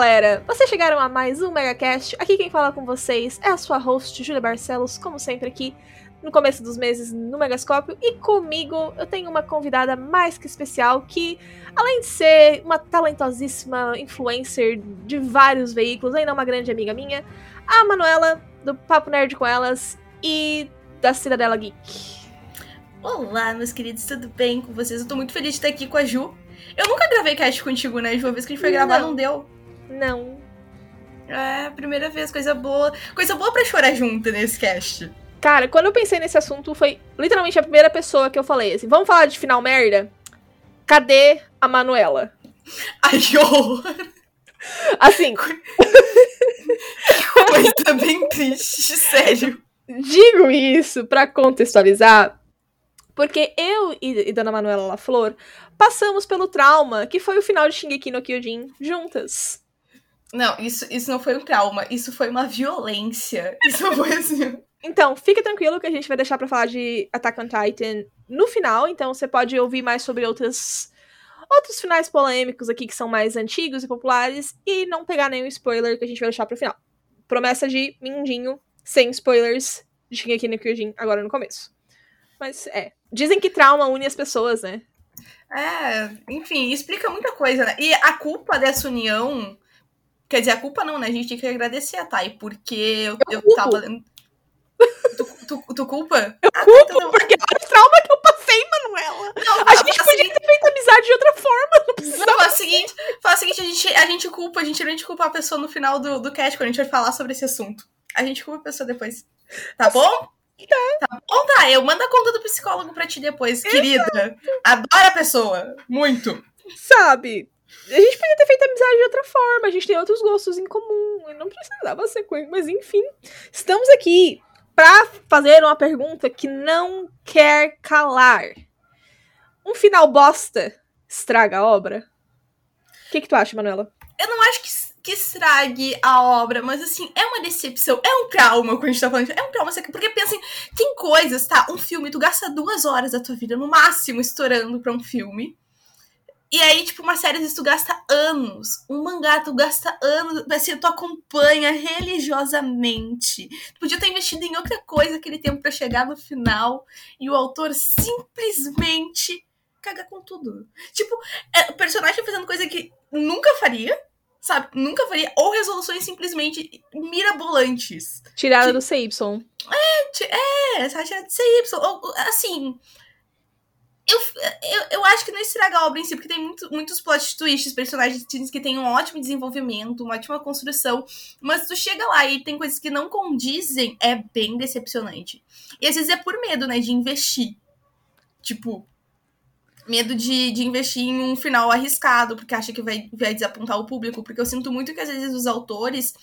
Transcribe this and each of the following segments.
galera! Vocês chegaram a mais um MegaCast. Aqui quem fala com vocês é a sua host, Júlia Barcelos, como sempre aqui no começo dos meses no Megascópio. E comigo eu tenho uma convidada mais que especial que, além de ser uma talentosíssima influencer de vários veículos, ainda é uma grande amiga minha, a Manuela, do Papo Nerd com Elas e da Cidadela Geek. Olá, meus queridos, tudo bem com vocês? Eu tô muito feliz de estar aqui com a Ju. Eu nunca gravei cast contigo, né, Ju? Uma vez que a gente foi gravar, não, não deu. Não. É, primeira vez, coisa boa. Coisa boa pra chorar junto nesse cast. Cara, quando eu pensei nesse assunto, foi literalmente a primeira pessoa que eu falei assim: vamos falar de final merda? Cadê a Manuela? Ai, horror! Assim. Coisa bem triste, sério. Digo isso para contextualizar, porque eu e, e Dona Manuela La Flor passamos pelo trauma que foi o final de Shingeki no Kyojin juntas. Não, isso, isso não foi um trauma, isso foi uma violência. Isso foi assim. Então, fica tranquilo que a gente vai deixar para falar de Attack on Titan no final, então você pode ouvir mais sobre outras outros finais polêmicos aqui que são mais antigos e populares e não pegar nenhum spoiler que a gente vai deixar pro final. Promessa de mindinho, sem spoilers, de Shingeki no Kyojin agora no começo. Mas é, dizem que trauma une as pessoas, né? É, enfim, explica muita coisa, né? E a culpa dessa união. Quer dizer, a culpa não, né? A gente tem que agradecer a Thay, porque eu, eu, eu tava lendo. Tu, tu, tu, culpa? Eu ah, culpo, tá, porque olha o trauma que eu passei, Manuela. Não, a gente podia seguinte... ter feito amizade de outra forma, não precisava. Não, fala o seguinte, fala o seguinte a, gente, a gente culpa, a gente não culpa a pessoa no final do, do cast, quando a gente vai falar sobre esse assunto. A gente culpa a pessoa depois. Tá bom? Tá. tá bom, tá. Eu mando a conta do psicólogo pra ti depois, Exato. querida. Adoro a pessoa. Muito. Sabe? A gente podia ter feito amizade de outra forma. A gente tem outros gostos em comum. Não precisava ser com ele. Mas enfim. Estamos aqui para fazer uma pergunta que não quer calar. Um final bosta estraga a obra? O que, que tu acha, Manuela? Eu não acho que que estrague a obra, mas assim, é uma decepção, é um trauma quando a gente tá falando. É um trauma, porque pensa assim, tem coisas, tá? Um filme, tu gasta duas horas da tua vida, no máximo, estourando pra um filme. E aí, tipo, uma série, às vezes, tu gasta anos. Um mangá, tu gasta anos. Assim, tu acompanha religiosamente. Tu podia ter investido em outra coisa aquele tempo para chegar no final. E o autor simplesmente caga com tudo. Tipo, é, o personagem fazendo coisa que nunca faria sabe? Nunca faria. Ou resoluções simplesmente mirabolantes. Tirada do CY. É, é, essa tirada do CY. Ou, assim. Eu, eu, eu acho que não estraga a obra em si, porque tem muito, muitos plot twists, personagens que têm um ótimo desenvolvimento, uma ótima construção, mas tu chega lá e tem coisas que não condizem, é bem decepcionante. E às vezes é por medo, né, de investir. Tipo, medo de, de investir em um final arriscado, porque acha que vai, vai desapontar o público. Porque eu sinto muito que às vezes os autores,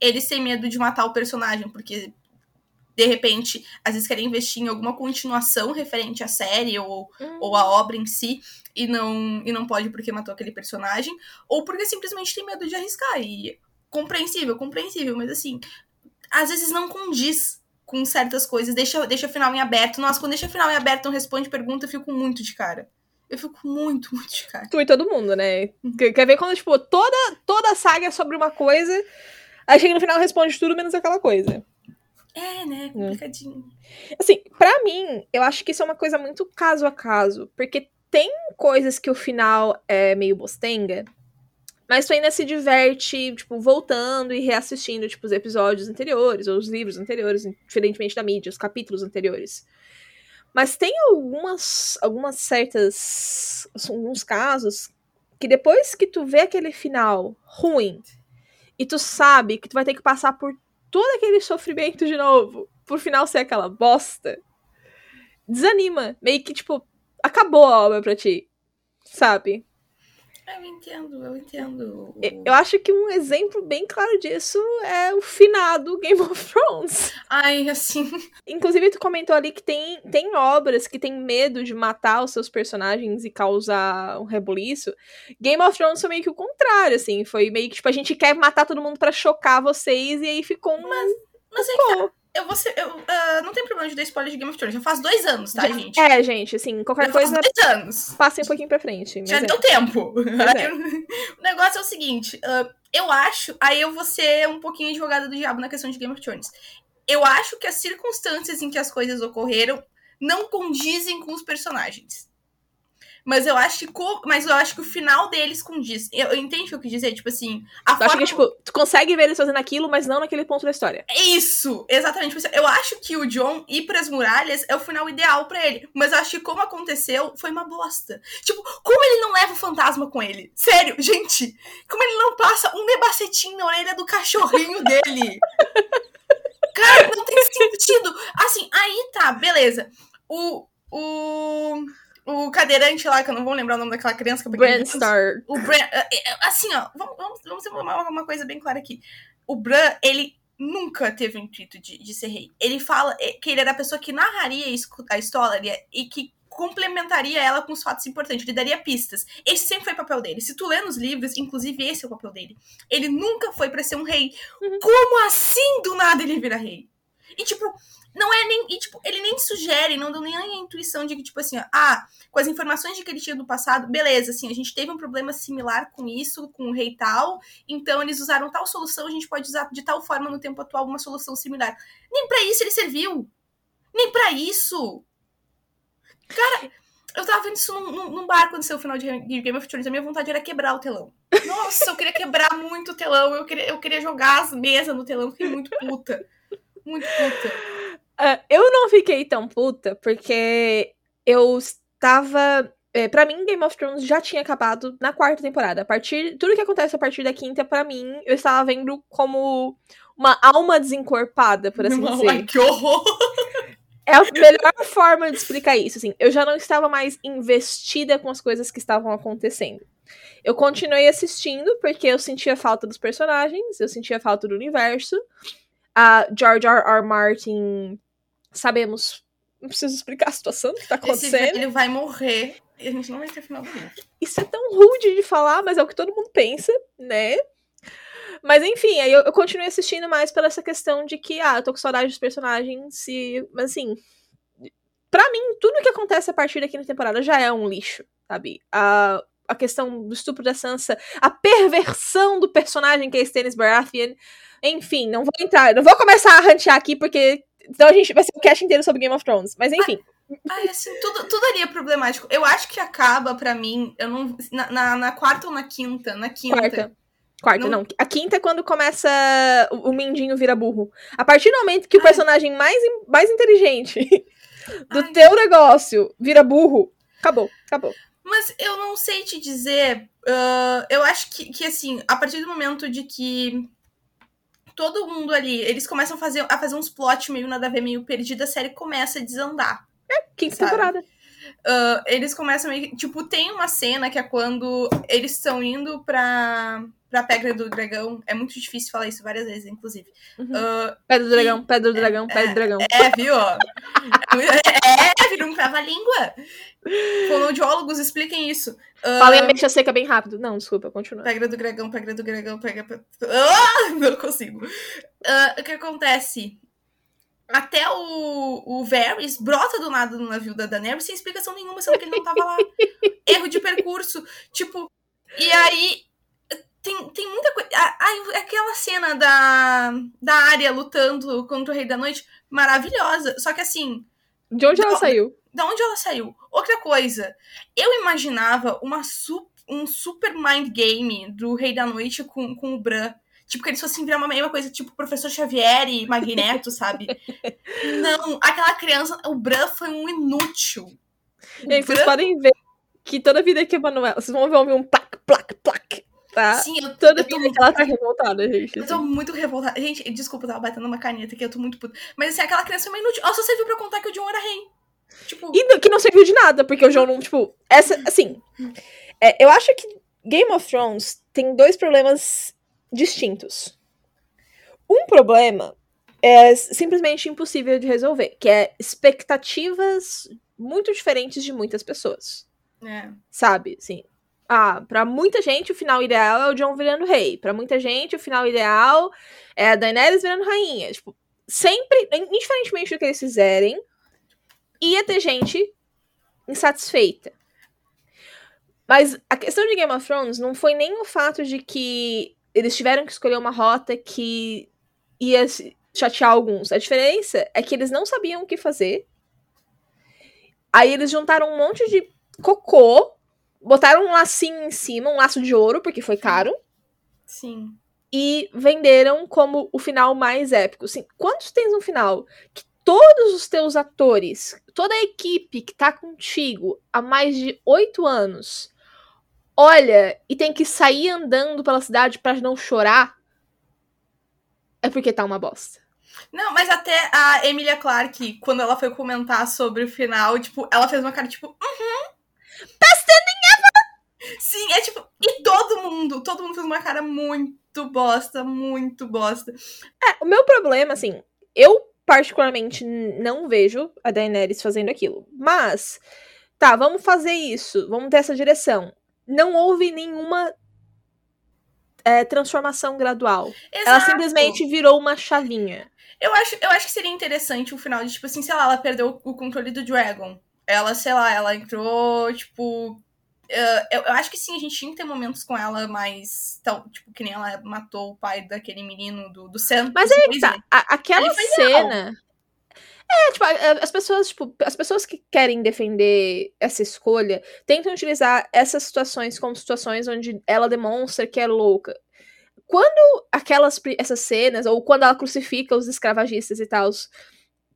eles têm medo de matar o personagem, porque de repente, às vezes querem investir em alguma continuação referente à série ou, uhum. ou à obra em si, e não, e não pode porque matou aquele personagem, ou porque simplesmente tem medo de arriscar. E compreensível, compreensível, mas assim, às vezes não condiz com certas coisas, deixa, deixa o final em aberto. Nossa, quando deixa o final em aberto, não responde pergunta, eu fico muito de cara. Eu fico muito, muito de cara. Tu e todo mundo, né? Quer ver quando, tipo, toda, toda a saga é sobre uma coisa, aí chega no final responde tudo menos aquela coisa. É, né? Complicadinho. Assim, para mim, eu acho que isso é uma coisa muito caso a caso. Porque tem coisas que o final é meio bostenga, mas tu ainda se diverte, tipo, voltando e reassistindo, tipo, os episódios anteriores, ou os livros anteriores, diferentemente da mídia, os capítulos anteriores. Mas tem algumas, algumas certas. alguns casos que depois que tu vê aquele final ruim e tu sabe que tu vai ter que passar por todo aquele sofrimento de novo, por final ser aquela bosta, desanima. Meio que, tipo, acabou a obra pra ti. Sabe? Eu entendo, eu entendo. Eu acho que um exemplo bem claro disso é o finado Game of Thrones. Ai, assim. Inclusive, tu comentou ali que tem, tem obras que tem medo de matar os seus personagens e causar um rebuliço. Game of Thrones foi meio que o contrário, assim. Foi meio que, tipo, a gente quer matar todo mundo para chocar vocês e aí ficou um. Mas, mas é que tá eu vou ser, eu, uh, não tem problema de dar spoiler de Game of Thrones. Já faz dois anos, tá, já, gente? É, gente, assim, qualquer já coisa. Faz dois anos. Passem um pouquinho pra frente. Já é. deu tempo. É. o negócio é o seguinte: uh, eu acho. Aí eu vou ser um pouquinho advogada do diabo na questão de Game of Thrones. Eu acho que as circunstâncias em que as coisas ocorreram não condizem com os personagens. Mas eu acho que mas eu acho que o final deles condiz. Eu, eu entendo o que eu quis dizer, tipo assim, a eu forma... acho que tipo, tu consegue ver eles fazendo aquilo, mas não naquele ponto da história. Isso, exatamente. Tipo assim, eu acho que o John ir para as muralhas é o final ideal para ele, mas eu acho que como aconteceu foi uma bosta. Tipo, como ele não leva o fantasma com ele? Sério, gente, como ele não passa um nebacetinho na orelha do cachorrinho dele? Cara, não tem sentido. Assim, aí tá, beleza. O o o cadeirante lá, que eu não vou lembrar o nome daquela criança que eu Bran Stark. O Bran, é, é, assim, ó, vamos, vamos, vamos ter uma, uma coisa bem clara aqui. O Bran, ele nunca teve o intuito de, de ser rei. Ele fala que ele era a pessoa que narraria a história e que complementaria ela com os fatos importantes, ele daria pistas. Esse sempre foi o papel dele. Se tu lê nos livros, inclusive esse é o papel dele. Ele nunca foi para ser um rei. Uhum. Como assim do nada ele vira rei? E tipo, não é nem. E, tipo, ele nem sugere, não deu nem a intuição de que, tipo assim, ah, com as informações de que ele tinha do passado, beleza, assim, a gente teve um problema similar com isso, com o rei tal, então eles usaram tal solução, a gente pode usar de tal forma no tempo atual uma solução similar. Nem para isso ele serviu. Nem para isso. Cara, eu tava vendo isso num, num, num bar quando saiu o final de Game of Thrones. A minha vontade era quebrar o telão. Nossa, eu queria quebrar muito o telão. Eu queria, eu queria jogar as mesas no telão. Fiquei muito puta. Muito puta. Uh, eu não fiquei tão puta, porque eu estava. É, para mim, Game of Thrones já tinha acabado na quarta temporada. A partir. Tudo que acontece a partir da quinta, para mim, eu estava vendo como uma alma desencorpada, por assim não, dizer. Ai, que horror! É a melhor forma de explicar isso, assim. Eu já não estava mais investida com as coisas que estavam acontecendo. Eu continuei assistindo porque eu sentia falta dos personagens, eu sentia falta do universo. A George R. R. Martin sabemos. Não preciso explicar a situação que tá acontecendo. Ele vai morrer e a gente não vai ter final do livro. Isso é tão rude de falar, mas é o que todo mundo pensa, né? Mas enfim, aí eu, eu continuei assistindo mais pela essa questão de que, ah, eu tô com saudade dos personagens mas assim, para mim, tudo que acontece a partir da quinta temporada já é um lixo, sabe? A, a questão do estupro da Sansa, a perversão do personagem que é Stannis Baratheon, enfim, não vou entrar, não vou começar a rantear aqui porque então a gente vai ser um cast inteiro sobre Game of Thrones. Mas enfim. Ai, assim, tudo, tudo ali é problemático. Eu acho que acaba, para mim, eu não. Na, na, na, quarta ou na quinta? Na quinta. Quarta. Quarta, não. não. A quinta é quando começa o, o Mindinho vira burro. A partir do momento que Ai. o personagem mais, mais inteligente do Ai. teu negócio vira burro, acabou, acabou. Mas eu não sei te dizer. Uh, eu acho que, que, assim, a partir do momento de que todo mundo ali, eles começam a fazer, a fazer uns plot meio nada a ver, meio perdido, a série começa a desandar. É, quinta sabe? temporada. Uh, eles começam meio. Tipo, tem uma cena que é quando eles estão indo pra, pra Pedra do Dragão. É muito difícil falar isso várias vezes, inclusive. Uhum. Uh, pedra do Dragão, Pedra do Dragão, é, Pedra do Dragão. É, viu? é, é, vira um crava-língua. Fonoaudiólogos expliquem isso. Uh, Falem a mecha seca bem rápido. Não, desculpa, continua. Pedra do Dragão, Pedra do Dragão, pega. Ah, não consigo. Uh, o que acontece? Até o, o Varys brota do nada no navio da Daenerys sem explicação nenhuma, sendo que ele não tava lá. Erro de percurso. Tipo, e aí tem, tem muita coisa. Aquela cena da, da área lutando contra o Rei da Noite, maravilhosa. Só que assim. De onde ela saiu? Da onde ela saiu? Outra coisa, eu imaginava uma su, um super mind game do Rei da Noite com, com o Bran. Tipo, que eles fossem virar uma mesma coisa, tipo, professor Xavier e Magneto, sabe? Não, aquela criança, o Bran foi um inútil. E aí, Bran... vocês podem ver que toda vida que a Manuela, vocês vão ver um plac, plac, plac, tá? Sim, eu, toda eu tô, que ela tá revoltada, gente. Eu tô muito revoltada. Gente, desculpa, eu tava batendo uma caneta aqui, eu tô muito puta. Mas assim, aquela criança foi uma inútil. Ela só serviu pra contar que o John era rei. Tipo... E que não serviu de nada, porque o John não, tipo. Essa, assim. É, eu acho que Game of Thrones tem dois problemas distintos. Um problema é simplesmente impossível de resolver, que é expectativas muito diferentes de muitas pessoas. É. Sabe? Assim, ah, para muita gente o final ideal é o John virando rei. Para muita gente o final ideal é a Daenerys virando rainha. Tipo, sempre, indiferentemente do que eles fizerem, ia ter gente insatisfeita. Mas a questão de Game of Thrones não foi nem o fato de que eles tiveram que escolher uma rota que ia chatear alguns. A diferença é que eles não sabiam o que fazer. Aí eles juntaram um monte de cocô, botaram um lacinho em cima, um laço de ouro, porque foi caro. Sim. E venderam como o final mais épico. Assim, quantos tens no final que todos os teus atores, toda a equipe que tá contigo há mais de oito anos, olha e tem que sair andando pela cidade para não chorar? É porque tá uma bosta. Não, mas até a Emilia Clarke, quando ela foi comentar sobre o final, tipo, ela fez uma cara tipo, uhum. Ending ever! Sim, é tipo, e todo mundo, todo mundo fez uma cara muito bosta, muito bosta. É, o meu problema, assim, eu particularmente não vejo a Daenerys fazendo aquilo. Mas, tá, vamos fazer isso, vamos ter essa direção. Não houve nenhuma é, transformação gradual. Exato. Ela simplesmente virou uma chavinha. Eu acho, eu acho que seria interessante o final de, tipo assim, sei lá, ela perdeu o controle do Dragon. Ela, sei lá, ela entrou, tipo. Uh, eu, eu, acho que sim, a gente tinha que ter momentos com ela mais. Tão, tipo, que nem ela matou o pai daquele menino do, do Santos. Mas aí tá, a, aquela cena. É, tipo, as pessoas, tipo, as pessoas que querem defender essa escolha tentam utilizar essas situações como situações onde ela demonstra que é louca quando aquelas essas cenas, ou quando ela crucifica os escravagistas e tal,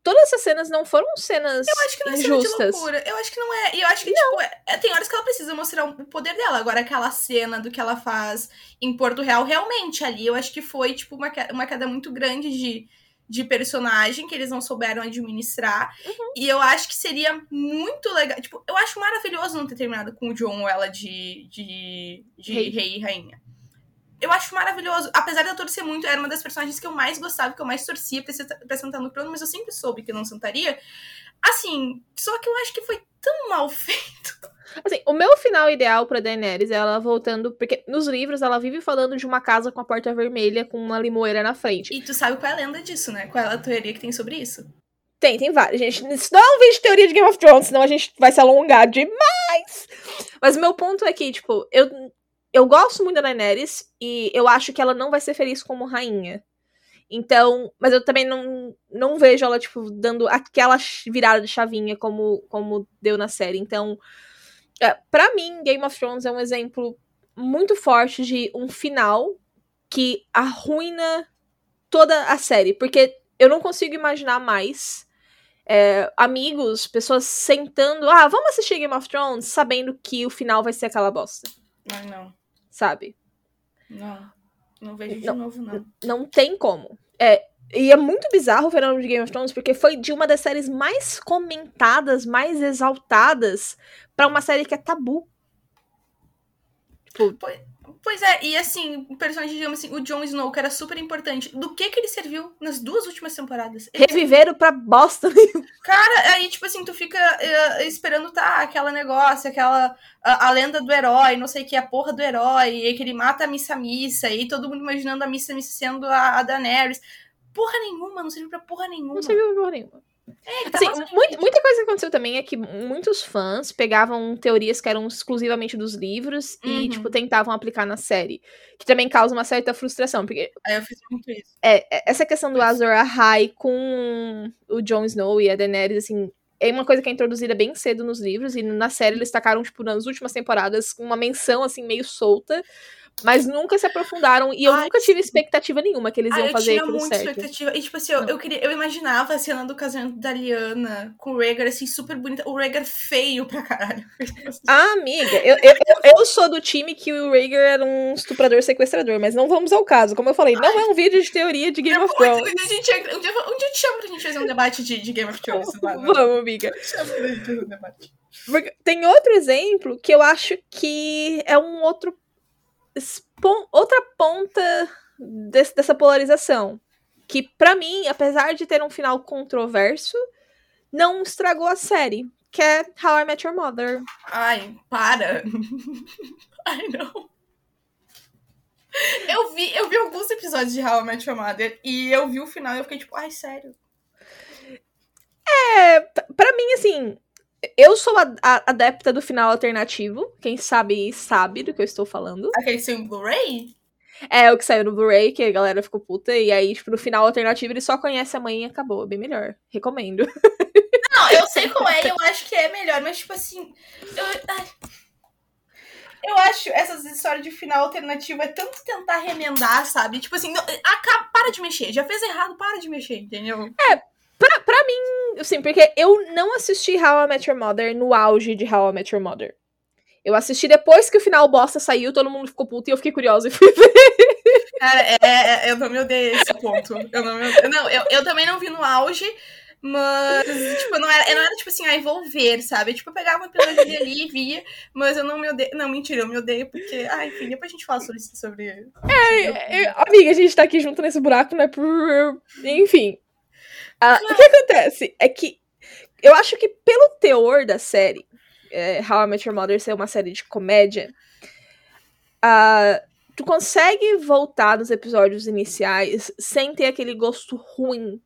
todas essas cenas não foram cenas Eu acho que não é injustas. cena de loucura. Eu acho que não é. E eu acho que, não. tipo, é, tem horas que ela precisa mostrar o poder dela. Agora, aquela cena do que ela faz em Porto Real, realmente, ali, eu acho que foi, tipo, uma, uma queda muito grande de, de personagem que eles não souberam administrar. Uhum. E eu acho que seria muito legal. Tipo, eu acho maravilhoso não ter terminado com o John ou ela de, de, de rei. rei e rainha eu acho maravilhoso. Apesar de eu torcer muito, era uma das personagens que eu mais gostava, que eu mais torcia pra, pra sentar no trono, mas eu sempre soube que não sentaria. Assim, só que eu acho que foi tão mal feito. Assim, o meu final ideal pra Daenerys é ela voltando, porque nos livros ela vive falando de uma casa com a porta vermelha com uma limoeira na frente. E tu sabe qual é a lenda disso, né? Qual é a teoria que tem sobre isso? Tem, tem várias, gente. Isso não é um vídeo de teoria de Game of Thrones, senão a gente vai se alongar demais. Mas o meu ponto é que, tipo, eu eu gosto muito da Daenerys e eu acho que ela não vai ser feliz como rainha. Então, mas eu também não, não vejo ela, tipo, dando aquela virada de chavinha como, como deu na série. Então, é, para mim, Game of Thrones é um exemplo muito forte de um final que arruina toda a série. Porque eu não consigo imaginar mais é, amigos, pessoas sentando, ah, vamos assistir Game of Thrones, sabendo que o final vai ser aquela bosta. Ai, não sabe? Não. Não vejo de não, novo, não. Não tem como. É, e é muito bizarro o fenômeno de Game of Thrones, porque foi de uma das séries mais comentadas, mais exaltadas, para uma série que é tabu. Tipo, pois, é, e assim, o personagem, digamos assim, o Jon Snow, que era super importante, do que que ele serviu nas duas últimas temporadas? Ele Reviveram pra bosta Cara, aí, tipo assim, tu fica uh, esperando, tá, aquela negócio, aquela, uh, a lenda do herói, não sei o que, a porra do herói, e que ele mata a Missa-Missa, e todo mundo imaginando a Missa-Missa sendo a, a Daenerys. Porra nenhuma, não serviu pra porra nenhuma. Não serviu pra porra nenhuma. É, tá assim, muito, muita coisa que aconteceu também é que muitos fãs pegavam teorias que eram exclusivamente dos livros uhum. e, tipo, tentavam aplicar na série. Que também causa uma certa frustração, porque... É, eu fiz muito isso. É, é essa questão do Azor Ahai com o Jon Snow e a Daenerys, assim, é uma coisa que é introduzida bem cedo nos livros, e na série eles tacaram, tipo, nas últimas temporadas, uma menção, assim, meio solta, mas nunca se aprofundaram e eu Ai, nunca tive expectativa nenhuma que eles iam fazer aquilo certo. Eu tinha muita expectativa. E, tipo assim, eu, eu, queria, eu imaginava a cena do casamento da Liana com o Rhaegar, assim, super bonita. O Rhaegar feio pra caralho. Ah, amiga, eu, eu, eu, sou do time que o Rhaegar era um estuprador sequestrador, mas não vamos ao caso. Como eu falei, não Ai, é um vídeo de teoria de Game of Thrones. Um dia, um, dia, um dia eu te chamo pra gente fazer um debate de, de Game of Thrones. Vamos, amiga. Chamo pra gente fazer um debate. Tem outro exemplo que eu acho que é um outro outra ponta desse, dessa polarização. Que, para mim, apesar de ter um final controverso, não estragou a série. Que é How I Met Your Mother. Ai, para! Ai, não. Eu vi, eu vi alguns episódios de How I Met Your Mother e eu vi o final e eu fiquei tipo, ai, sério. É, pra mim, assim, eu sou a, a, adepta do final alternativo. Quem sabe, sabe do que eu estou falando. Aquele sem Blu-ray? É, o que saiu no Blu-ray, que a galera ficou puta, e aí, tipo, no final alternativo ele só conhece a mãe e acabou. É bem melhor. Recomendo. Não, eu sei qual é e eu acho que é melhor, mas, tipo assim. Eu, ai. eu acho essas histórias de final alternativo é tanto tentar remendar, sabe? Tipo assim, não, acaba, para de mexer. Já fez errado, para de mexer, entendeu? Pra, pra mim, assim, porque eu não assisti How I Met Your Mother no auge de How I Met Your Mother. Eu assisti depois que o final bosta saiu, todo mundo ficou puto e eu fiquei curiosa e fui ver. Cara, é, é, eu não me odeio esse ponto. Eu não, me odeio. não eu, eu também não vi no auge, mas, tipo, não era, eu não era tipo assim, ai, vou ver, sabe? Tipo, eu pegava um episódio ali e via, mas eu não me odeio. Não, mentira, eu me odeio porque. Ai, enfim, depois a gente fala sobre isso. Sobre... É, é, amiga, a gente tá aqui junto nesse buraco, né? Por... Enfim. Ah, o que acontece é que eu acho que pelo teor da série, é, How I Met Your Mother ser uma série de comédia, tu consegue voltar nos episódios iniciais sem ter aquele gosto ruim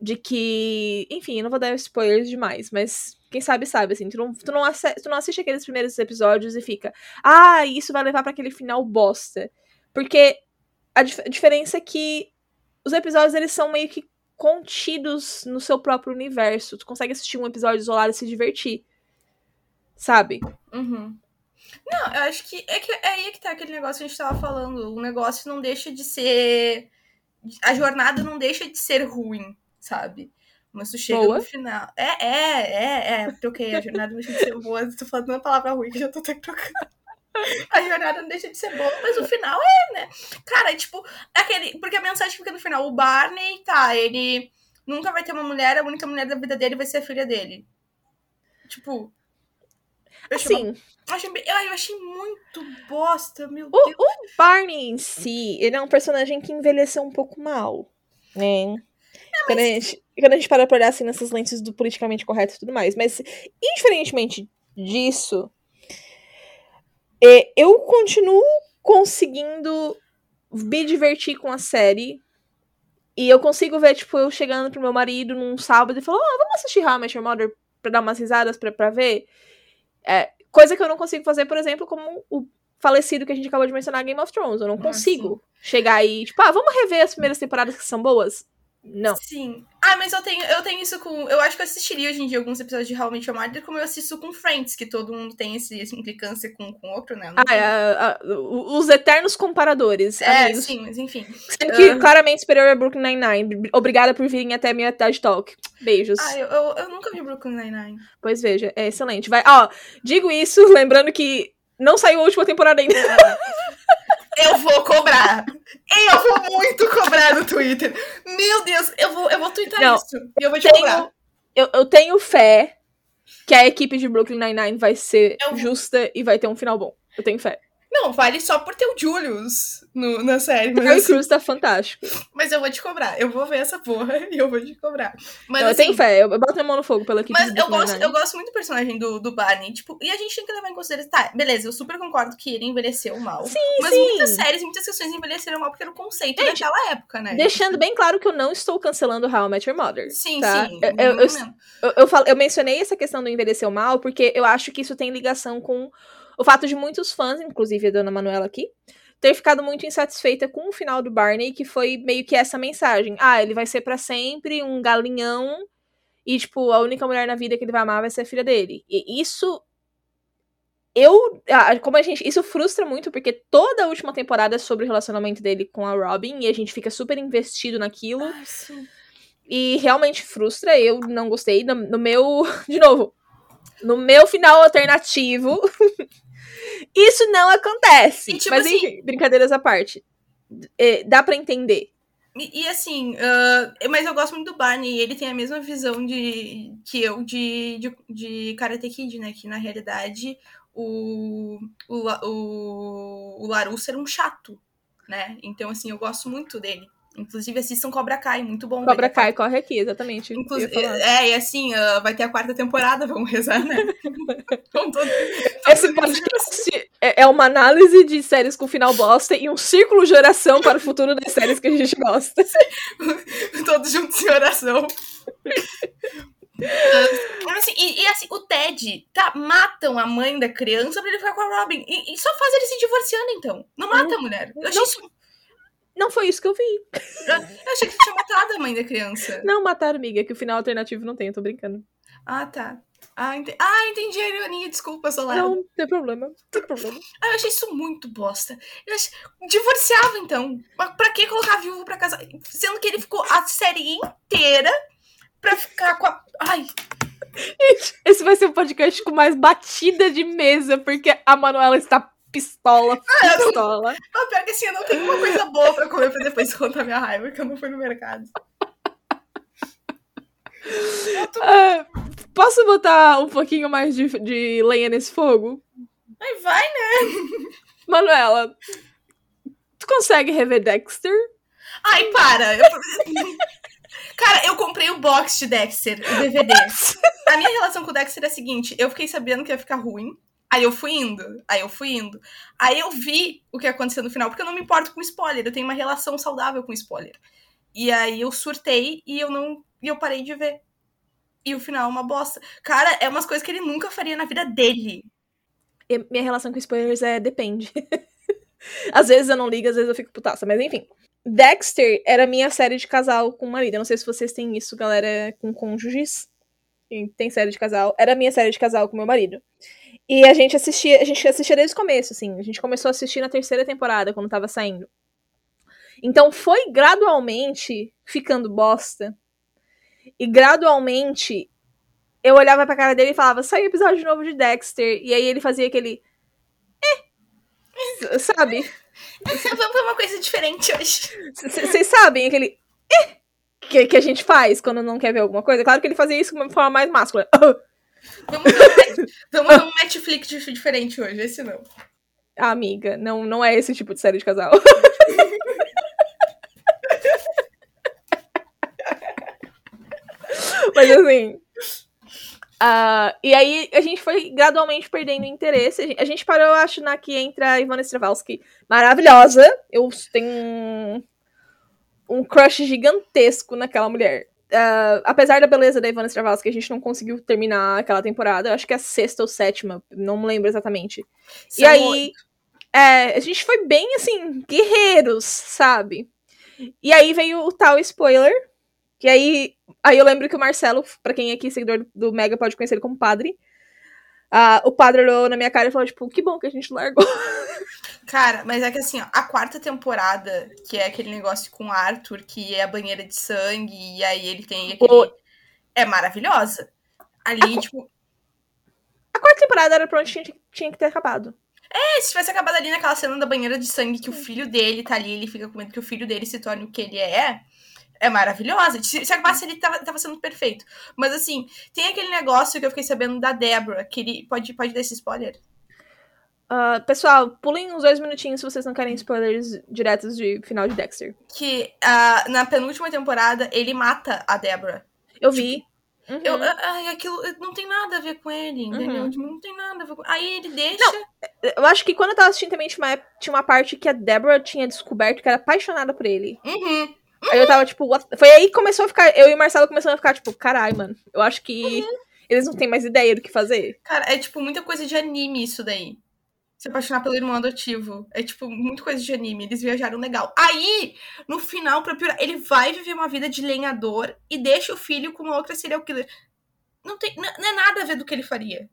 de que. Enfim, eu não vou dar spoilers demais, mas quem sabe sabe, assim. Tu não, tu não, tu não assiste aqueles primeiros episódios e fica. Ah, isso vai levar pra aquele final bosta. Porque a, dif- a diferença é que os episódios eles são meio que contidos no seu próprio universo. Tu consegue assistir um episódio isolado e se divertir. Sabe? Uhum. Não, eu acho que é, que é aí que tá aquele negócio que a gente tava falando. O negócio não deixa de ser. A jornada não deixa de ser ruim, sabe? Mas tu chega Boa. no final. É, é, é, é. Troquei. A jornada não deixa de ser boa. Tô falando uma palavra ruim que já tô até trocando. A jornada não deixa de ser boa, mas o final é, né? Cara, é tipo, aquele. Porque a mensagem fica no final. O Barney, tá, ele nunca vai ter uma mulher, a única mulher da vida dele vai ser a filha dele. Tipo. Eu Assim, eu achei, eu achei muito bosta, meu o, Deus. o Barney em si, ele é um personagem que envelheceu um pouco mal, né? quando, a gente, quando a gente para pra olhar assim nessas lentes do politicamente correto e tudo mais. Mas, indiferentemente disso, é, eu continuo conseguindo me divertir com a série. E eu consigo ver, tipo, eu chegando pro meu marido num sábado e falando, oh, vamos assistir How I Met Your Mother pra dar umas risadas, pra, pra ver. É, coisa que eu não consigo fazer, por exemplo, como o falecido que a gente acabou de mencionar, Game of Thrones. Eu não Ah, consigo chegar aí, tipo, ah, vamos rever as primeiras temporadas que são boas? Não. Sim. Ah, mas eu tenho, eu tenho isso com. Eu acho que eu assistiria hoje em dia alguns episódios de How I Met Your Mother, como eu assisto com Friends, que todo mundo tem esse, essa implicância com o outro, né? Ah, é, a- a- os eternos comparadores. É, amigos. sim, mas enfim. Sendo que Ah. claramente superior a Brooklyn Nine-Nine. Obrigada por virem até a minha TED Talk. Beijos. Ah, eu, eu, eu nunca vi Brooklyn Nine-Nine. Pois veja, é excelente. Vai, ó, digo isso lembrando que não saiu a última temporada ainda. Eu vou cobrar. Eu vou muito cobrar no Twitter. Meu Deus, eu vou, eu vou twittar Não, isso. E eu vou te cobrar. Tenho, eu, eu tenho fé que a equipe de Brooklyn Nine-Nine vai ser Eu- justa e vai ter um final bom. Eu tenho fé. Não, vale só por ter o Julius no, na série. Mas, Terry assim, Crews tá fantástico. mas eu vou te cobrar. Eu vou ver essa porra e eu vou te cobrar. Mas eu assim, tenho fé, eu, boto minha mão no fogo pela equipe Mas eu gosto, eu gosto muito do personagem do, do Barney, tipo, e a gente tem que levar em consideração. Tá, beleza, eu super concordo que ele envelheceu mal. Sim, mas sim. muitas séries, muitas questões envelheceram mal porque era o conceito Gente, daquela época, né? Deixando bem claro que eu não estou cancelando How I Met Your Mother. Sim, tá? sim. Eu, eu, eu, eu, falo- eu mencionei essa questão do envelhecer mal porque eu acho que isso tem ligação com o fato de muitos fãs, inclusive a dona Manuela aqui, ter ficado muito insatisfeita com o final do Barney, que foi meio que essa mensagem. Ah, ele vai ser pra sempre um galinhão e, tipo, a única mulher na vida que ele vai amar vai ser a filha dele. E isso. Eu. Como a gente. Isso frustra muito, porque toda a última temporada é sobre o relacionamento dele com a Robin, e a gente fica super investido naquilo. Ai. E realmente frustra, eu não gostei. No, no meu. De novo. No meu final alternativo. isso não acontece. E, tipo Mas assim- enfim, brincadeiras à parte. É, dá pra entender. E, e assim, ah, mas eu gosto muito do Barney, e ele tem a mesma visão de que eu de, de, de Karate Kid, né? Que na realidade o, o, o, o Larusso era um chato, né? Então, assim, eu gosto muito dele. Inclusive, assistam Cobra Kai, muito bom. Cobra Kai corre aqui, exatamente. Inclusive, falar. é, e assim, ah, vai ter a quarta temporada, vamos rezar, né? Todo- Esse podcast é, é uma análise de séries com final bosta e um círculo de oração para o futuro das séries que a gente gosta. todos juntos em oração. Mas, assim, E, e, assim, o Ted, tá, matam a mãe da criança pra ele ficar com a Robin. E, e só faz ele se divorciando, então. Não mata a mulher. Eu achei Não. isso. Não foi isso que eu vi. Eu achei que tinha matado a mãe da criança. Não mataram, amiga, que o final alternativo não tem, eu tô brincando. Ah, tá. Ah, ente... ah, entendi a ironia, desculpa, Solar. Não, não tem problema, não tem problema. Ah, eu achei isso muito bosta. Eu achei... Divorciava, então. Mas pra que colocar viúvo pra casar? Sendo que ele ficou a série inteira pra ficar com a. Ai, Esse vai ser um podcast com mais batida de mesa, porque a Manuela está pistola, não- pistola. ah, pior que assim, eu não tenho uma coisa boa pra comer pra depois contar minha raiva, que eu não fui no mercado. Tô- Ah, posso botar um pouquinho mais de, de lenha nesse fogo? Ai, vai, né? Manuela, tu consegue rever Dexter? Ai, para. Eu- Cara, eu comprei o box de Dexter, o DVD. A minha relação com o Dexter é a seguinte: eu fiquei sabendo que ia ficar ruim. Aí eu fui indo, aí eu fui indo. Aí eu vi o que ia acontecer no final, porque eu não me importo com spoiler, eu tenho uma relação saudável com spoiler. E aí eu surtei e eu não. E eu parei de ver. E o final é uma bosta. Cara, é umas coisas que ele nunca faria na vida dele. E minha relação com spoilers é depende. às vezes eu não ligo, às vezes eu fico putaça, mas enfim. Dexter era minha série de casal com marido. Eu não sei se vocês têm isso, galera, com cônjuges. Tem série de casal. Era minha série de casal com meu marido. E a gente assistia, a gente assistia desde o começo, assim. A gente começou a assistir na terceira temporada, quando tava saindo. Então foi gradualmente ficando bosta. E gradualmente eu olhava pra cara dele e falava, saiu episódio novo de Dexter. E aí ele fazia aquele. Eh! Sabe? Vamos ver uma coisa diferente hoje. Vocês sabem aquele. Eh! Que, que a gente faz quando não quer ver alguma coisa? Claro que ele fazia isso de uma forma mais máscula. Vamos ver um, um Netflix dif- diferente hoje, esse não. Ah, amiga, não, não é esse tipo de série de casal. Mas assim. ah, e aí a gente foi gradualmente perdendo interesse. A gente, a gente parou, acho, na que entra a Ivana Stravalski, maravilhosa. Eu tenho um, um crush gigantesco naquela mulher. Ah, apesar da beleza da Ivana Stravalski, a gente não conseguiu terminar aquela temporada. Eu acho que é a sexta ou sétima, não me lembro exatamente. E aí, é, a gente foi bem assim, guerreiros, sabe? E aí veio o tal spoiler. Que aí, aí eu lembro que o Marcelo, pra quem é aqui seguidor do Mega pode conhecer ele como padre. Ah, o padre olhou na minha cara e falou, tipo, que bom que a gente largou. Cara, mas é que assim, ó, a quarta temporada, que é aquele negócio com o Arthur, que é a banheira de sangue, e aí ele tem aquele. O- É maravilhosa. Ali, tipo, A quarta temporada era pra onde tinha, tinha que ter acabado. é, se tivesse acabado ali naquela cena da banheira de sangue, que o filho dele tá ali, ele fica com medo que o filho dele se torne o que ele é. É maravilhosa. Se, se acabasse ali, tava, tava sendo perfeito. Mas assim, tem aquele negócio que eu fiquei sabendo da Débora, que ele. Pode, pode dar esse spoiler? Ah, pessoal, pulem uns dois minutinhos se vocês não querem spoilers diretos de final de Dexter. Que ah, na penúltima temporada ele mata a Débora. Eu vi. Uhum. Eu, ai, aquilo não tem nada a ver com ele, entendeu? Uhum. Tipo, não tem nada a ver com. Aí ele deixa. Eu acho que quando eu tava assistindo também tinha uma, tinha uma parte que a Deborah tinha descoberto que era apaixonada por ele. Uhum. Aí eu tava, tipo, what- foi aí que começou a ficar. Eu e o Marcelo começamos a ficar, tipo, caralho, mano. Eu acho que eles não têm mais ideia do que fazer. Cara, é tipo muita coisa de anime isso daí. Se apaixonar pelo irmão adotivo. É tipo muita coisa de anime. Eles viajaram legal. Aí, no final, pra piorar, ele vai viver uma vida de lenhador e deixa o filho com uma outra serial killer. Não tem. Não é nada a ver do que ele faria.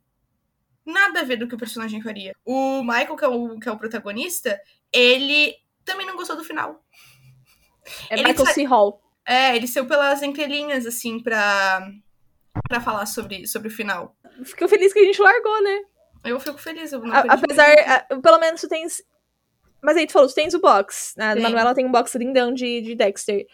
Nada a ver do que o personagem faria. O Michael, que é o, que é o protagonista, ele também não gostou do final. É Ele Michael C. Hall. É, ele saiu pelas entrelinhas, assim, pra, pra falar sobre, sobre o final. Fico feliz que a gente largou, né? Eu fico feliz. Eu não A- apesar, a- pelo menos tu tens. Mas aí tu falou, tu tens o box. Né? A. Manuela tem um box lindão de, de Dexter.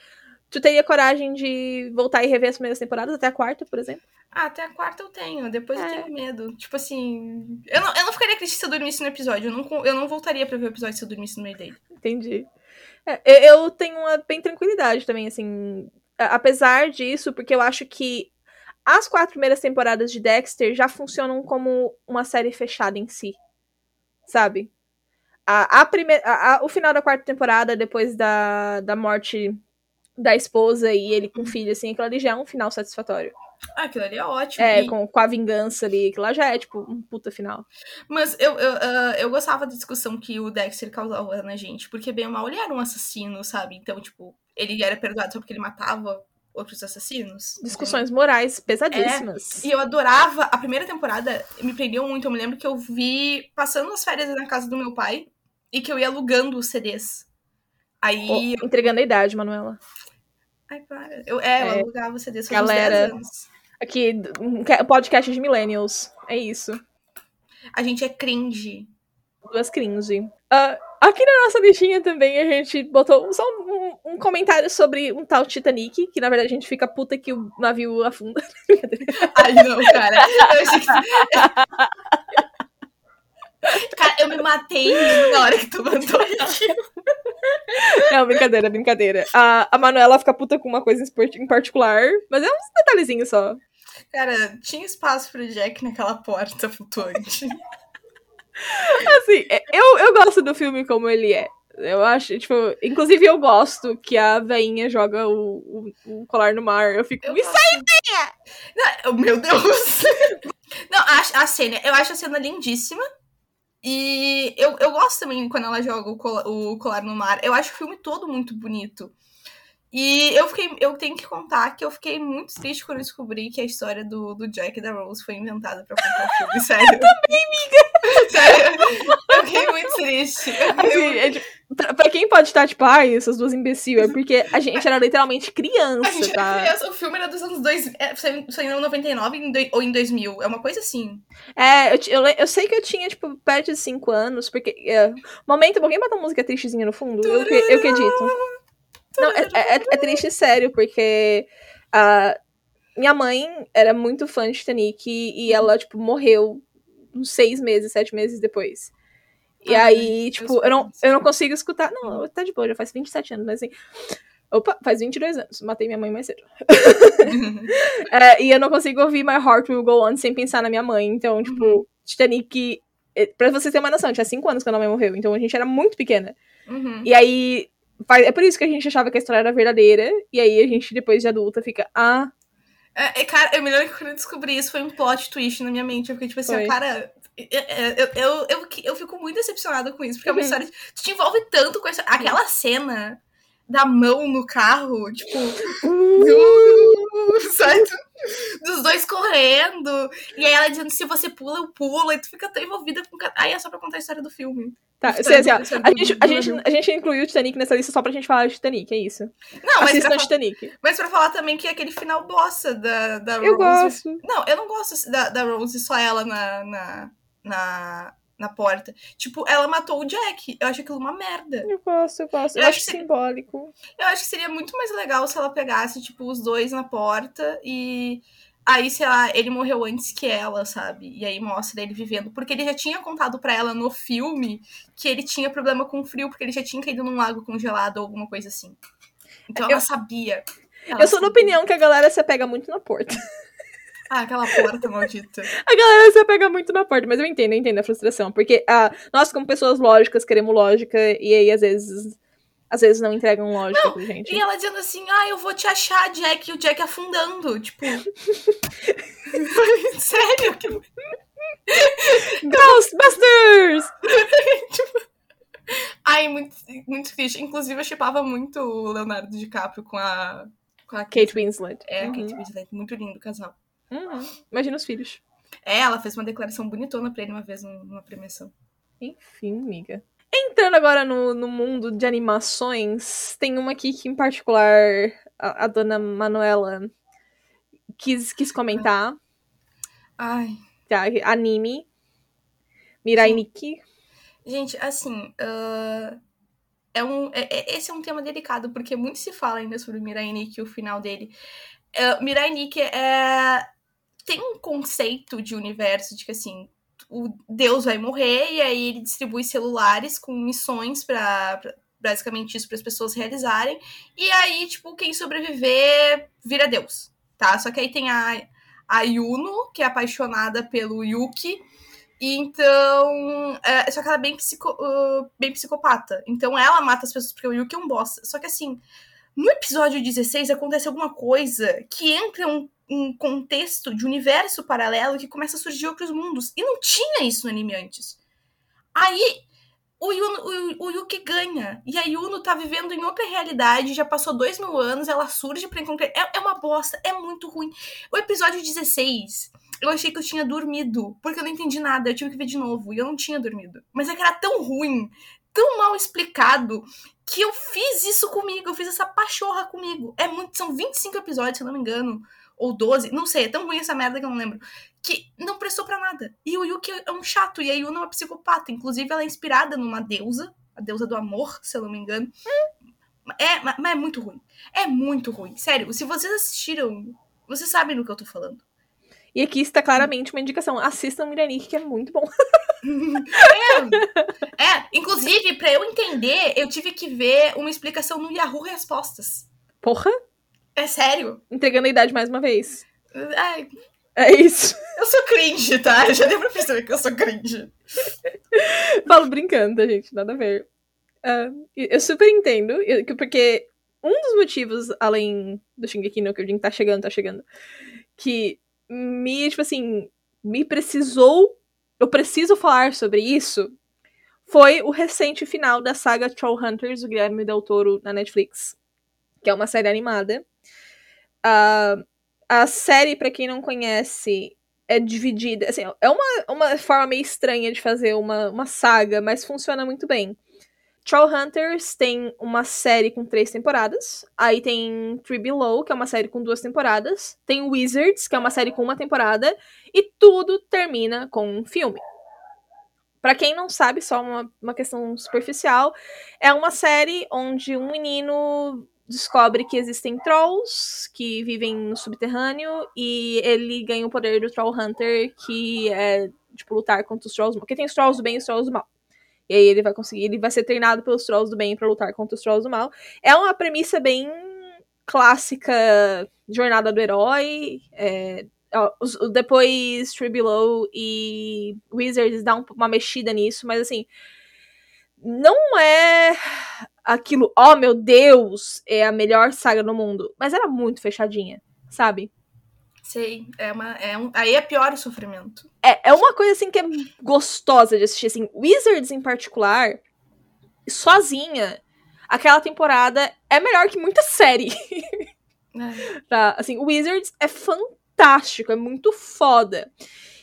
Tu teria coragem de voltar e rever as primeiras temporadas, até a quarta, por exemplo? Ah, até a quarta eu tenho, depois eu É. tenho medo. Tipo assim. Eu não, eu não ficaria triste se eu dormisse no episódio. Eu não, eu não voltaria pra ver o episódio se eu dormisse no meio dele. Entendi. É, eu, tenho uma bem tranquilidade também, assim. Apesar disso, porque eu acho que as quatro primeiras temporadas de Dexter já funcionam como uma série fechada em si. Sabe? A, a primeira, a- a- o final da quarta temporada, depois da, da morte da esposa e ele com o filho, assim, aquilo ali já é um final satisfatório. Ah, aquilo ali é ótimo. É, E- com, com a vingança ali, que lá já é, tipo, um puta final. Mas eu, eu, ah, eu gostava da discussão que o Dexter causava na gente, porque bem ou mal ele era um assassino, sabe? Então, tipo, ele era perdoado só porque ele matava outros assassinos. Discussões morais pesadíssimas. E eu adorava. A primeira temporada me prendeu muito. Eu me lembro que eu vi passando as férias na casa do meu pai e que eu ia alugando os CDs. Aí. Pô, entregando a idade, Manuela. Ai, para. Eu, é, eu É. alugava faz uns Galera. 10 anos. Aqui, ca- podcast de millennials. É isso. A gente é cringe. Duas cringe. Ah, aqui na nossa listinha também a gente botou só um, um comentário sobre um tal Titanic, que na verdade a gente fica puta que o navio afunda. Ai, não, cara. Eu achei que... Cara, eu me matei na hora que tu mandou aquilo. Não, brincadeira, brincadeira. A, a Manuela fica puta com uma coisa em particular, mas é uns detalhezinhos só. Cara, tinha espaço pro Jack naquela porta flutuante. Assim, é- eu, eu gosto do filme como ele é. Eu acho, tipo, inclusive eu gosto que a veinha joga o, o, o colar no mar. Eu fico. Eu Isso Não, meu Deus! Não, a, a cena, eu acho a cena lindíssima. E eu, eu gosto também quando ela joga o colar, o colar no mar. Eu acho o filme todo muito bonito. E eu fiquei, eu tenho que contar que eu fiquei muito triste quando descobri que a história do, do Jack e da Rose foi inventada pra contar o filme, sério. Eu também, amiga! Sério, eu fiquei muito triste. Assim, é, pra, pra quem pode estar, tipo, ai, essas duas imbecil, é porque a gente era literalmente criança, A gente tá? era criança, o filme era dos anos 2000, é, saiu em 99 em doi- ou em 2000, é uma coisa assim. É, eu, eu, eu sei que eu tinha, tipo, perto de 5 anos, porque. É, momento, alguém bota uma música tristezinha no fundo? Eu, eu acredito. Não, é, é, é triste sério, porque a minha mãe era muito fã de Titanic e ela, tipo, morreu uns seis meses, sete meses depois. E Ai, aí, meus tipo, eu não, eu não consigo escutar. Não, tá de boa, já faz 27 anos, mas assim. Opa, faz 22 anos. Matei minha mãe mais cedo. É, e eu não consigo ouvir My Heart Will Go On sem pensar na minha mãe. Então, tipo, Titanic. eh, Pra vocês terem uma noção, tinha 5 anos quando a mãe morreu. Então a gente era muito pequena. Uhum. E aí. É por isso que a gente achava que a história era verdadeira. E aí a gente, depois de adulta, fica. Ah, É, é, cara, eu me lembro que quando eu descobri isso foi um plot twist na minha mente. Eu fiquei tipo assim, Foi. cara. Eu, eu, eu, eu, eu fico muito decepcionada com isso, porque é uma Uhum. história. Te envolve tanto com essa. Aquela cena da mão no carro, tipo. uh, sabe? Dos dois correndo. E aí ela dizendo: se você pula, eu pulo. E tu fica tão envolvida com. Aí é só pra contar a história do filme. Tá, sei, assim, a gente, a, gente, a gente incluiu o Titanic nessa lista só pra gente falar de Titanic, é isso. Não, mas Assistam pra, Titanic. mas pra falar também que é aquele final bossa da, da Eu Rose gosto. Não, eu não gosto da, da Rose, só ela na, na, na, na porta. Tipo, ela matou o Jack. Eu acho aquilo uma merda. Eu gosto, eu gosto. Eu, Eu acho acho que- simbólico. Eu acho que seria muito mais legal se ela pegasse, tipo, os dois na porta e. Aí, sei lá, ele morreu antes que ela, sabe? E aí mostra ele vivendo. Porque ele já tinha contado pra ela no filme que ele tinha problema com frio, porque ele já tinha caído num lago congelado ou alguma coisa assim. Então ela Eu- sabia. Ela Eu sou da sabia. opinião que a galera se apega muito na porta. Ah, aquela porta maldita. A galera se apega muito na porta, mas eu entendo, eu entendo a frustração. Porque ah, nós, como pessoas lógicas, queremos lógica, e aí às vezes. Às vezes não entregam lógica pra gente. E ela dizendo assim, ah, eu vou te achar, Jack, e o Jack afundando. Tipo. Sério? Que... Ghostbusters! Ai, muito, muito triste. Inclusive, eu chipava muito o Leonardo DiCaprio com a. Com a Kate Winslet. É, Uhum. Kate Winslet. Muito lindo o casal. Uhum. Imagina os filhos. É, ela fez uma declaração bonitona pra ele uma vez num- numa premiação. Enfim, amiga. Entrando agora no, no mundo de animações, tem uma aqui que, em particular, a, a dona Manuela quis, quis comentar. Ai. Tá, anime. Mirai Nikki. Gente, assim. ah, é um, é- é- esse é um tema delicado, porque muito se fala ainda sobre o Mirai Nikki e o final dele. Uh, Mirai Nikki é, tem um conceito de universo de que, assim, o Deus vai morrer e aí ele distribui celulares com missões pra- Basicamente isso para as pessoas realizarem. E aí, tipo, quem sobreviver vira Deus, tá? Só que aí tem a, a Yuno, que é apaixonada pelo Yuki, e então. é, só que ela é bem, psico, uh, bem psicopata. Então ela mata as pessoas porque o Yuki é um bosta. Só que assim. No episódio 16 acontece alguma coisa que entra um, um contexto de universo paralelo que começa a surgir outros mundos. E não tinha isso no anime antes. Aí o, Yuno, o, o Yuki ganha. E a Yuno tá vivendo em outra realidade, já passou dois mil anos, ela surge pra encontrar. É, é uma bosta, é muito ruim. O episódio 16, eu achei que eu tinha dormido, porque eu não entendi nada, eu tive que ver de novo, e eu não tinha dormido. Mas é que era tão ruim, tão mal explicado, que eu fiz isso comigo, eu fiz essa pachorra comigo. É muito, são 25 episódios, se eu não me engano, ou 12, não sei, é tão ruim essa merda que eu não lembro que não prestou para nada. E o Yuki é um chato, e a Yuna é uma psicopata. Inclusive, ela é inspirada numa deusa, a deusa do amor, se eu não me engano. É, mas é muito ruim. É muito ruim. Sério, se vocês assistiram, vocês sabem do que eu tô falando. E aqui está claramente uma indicação. Assistam Miranik, que é muito bom. é, é, inclusive, para eu entender, eu tive que ver uma explicação no Yahoo Respostas. Porra? É sério? Entregando a idade mais uma vez. Ai, é isso. Eu sou cringe, tá? Já deu pra perceber que eu sou cringe. Falo brincando, tá, gente? Nada a ver. Uh, eu super entendo, porque um dos motivos, além do Shingeki no Kyojin tá chegando, tá chegando, que me, tipo assim, me precisou, eu preciso falar sobre isso, foi o recente final da saga Trollhunters, do Guilherme Del Toro, na Netflix, que é uma série animada. Uh, a série, para quem não conhece, é dividida. Assim, é uma, uma forma meio estranha de fazer uma, uma saga, mas funciona muito bem. Trollhunters tem uma série com três temporadas. Aí tem Three Below, que é uma série com duas temporadas. Tem Wizards, que é uma série com uma temporada. E tudo termina com um filme. Para quem não sabe, só uma, uma questão superficial, é uma série onde um menino descobre que existem trolls que vivem no subterrâneo e ele ganha o poder do Troll Hunter, que é, tipo, lutar contra os trolls. Porque tem os trolls do bem e os trolls do mal. E aí ele vai conseguir, ele vai ser treinado pelos trolls do bem para lutar contra os trolls do mal. É uma premissa bem clássica jornada do herói. É, depois Tree Below e Wizards dá uma mexida nisso, mas assim, não é aquilo, oh meu Deus, é a melhor saga do mundo. Mas era muito fechadinha, sabe? Sei, é uma, é um, aí é pior o sofrimento. É, é uma coisa assim que é gostosa de assistir, assim, Wizards em particular, sozinha, aquela temporada é melhor que muita série. É. tá, assim, Wizards é fantástico, é muito foda.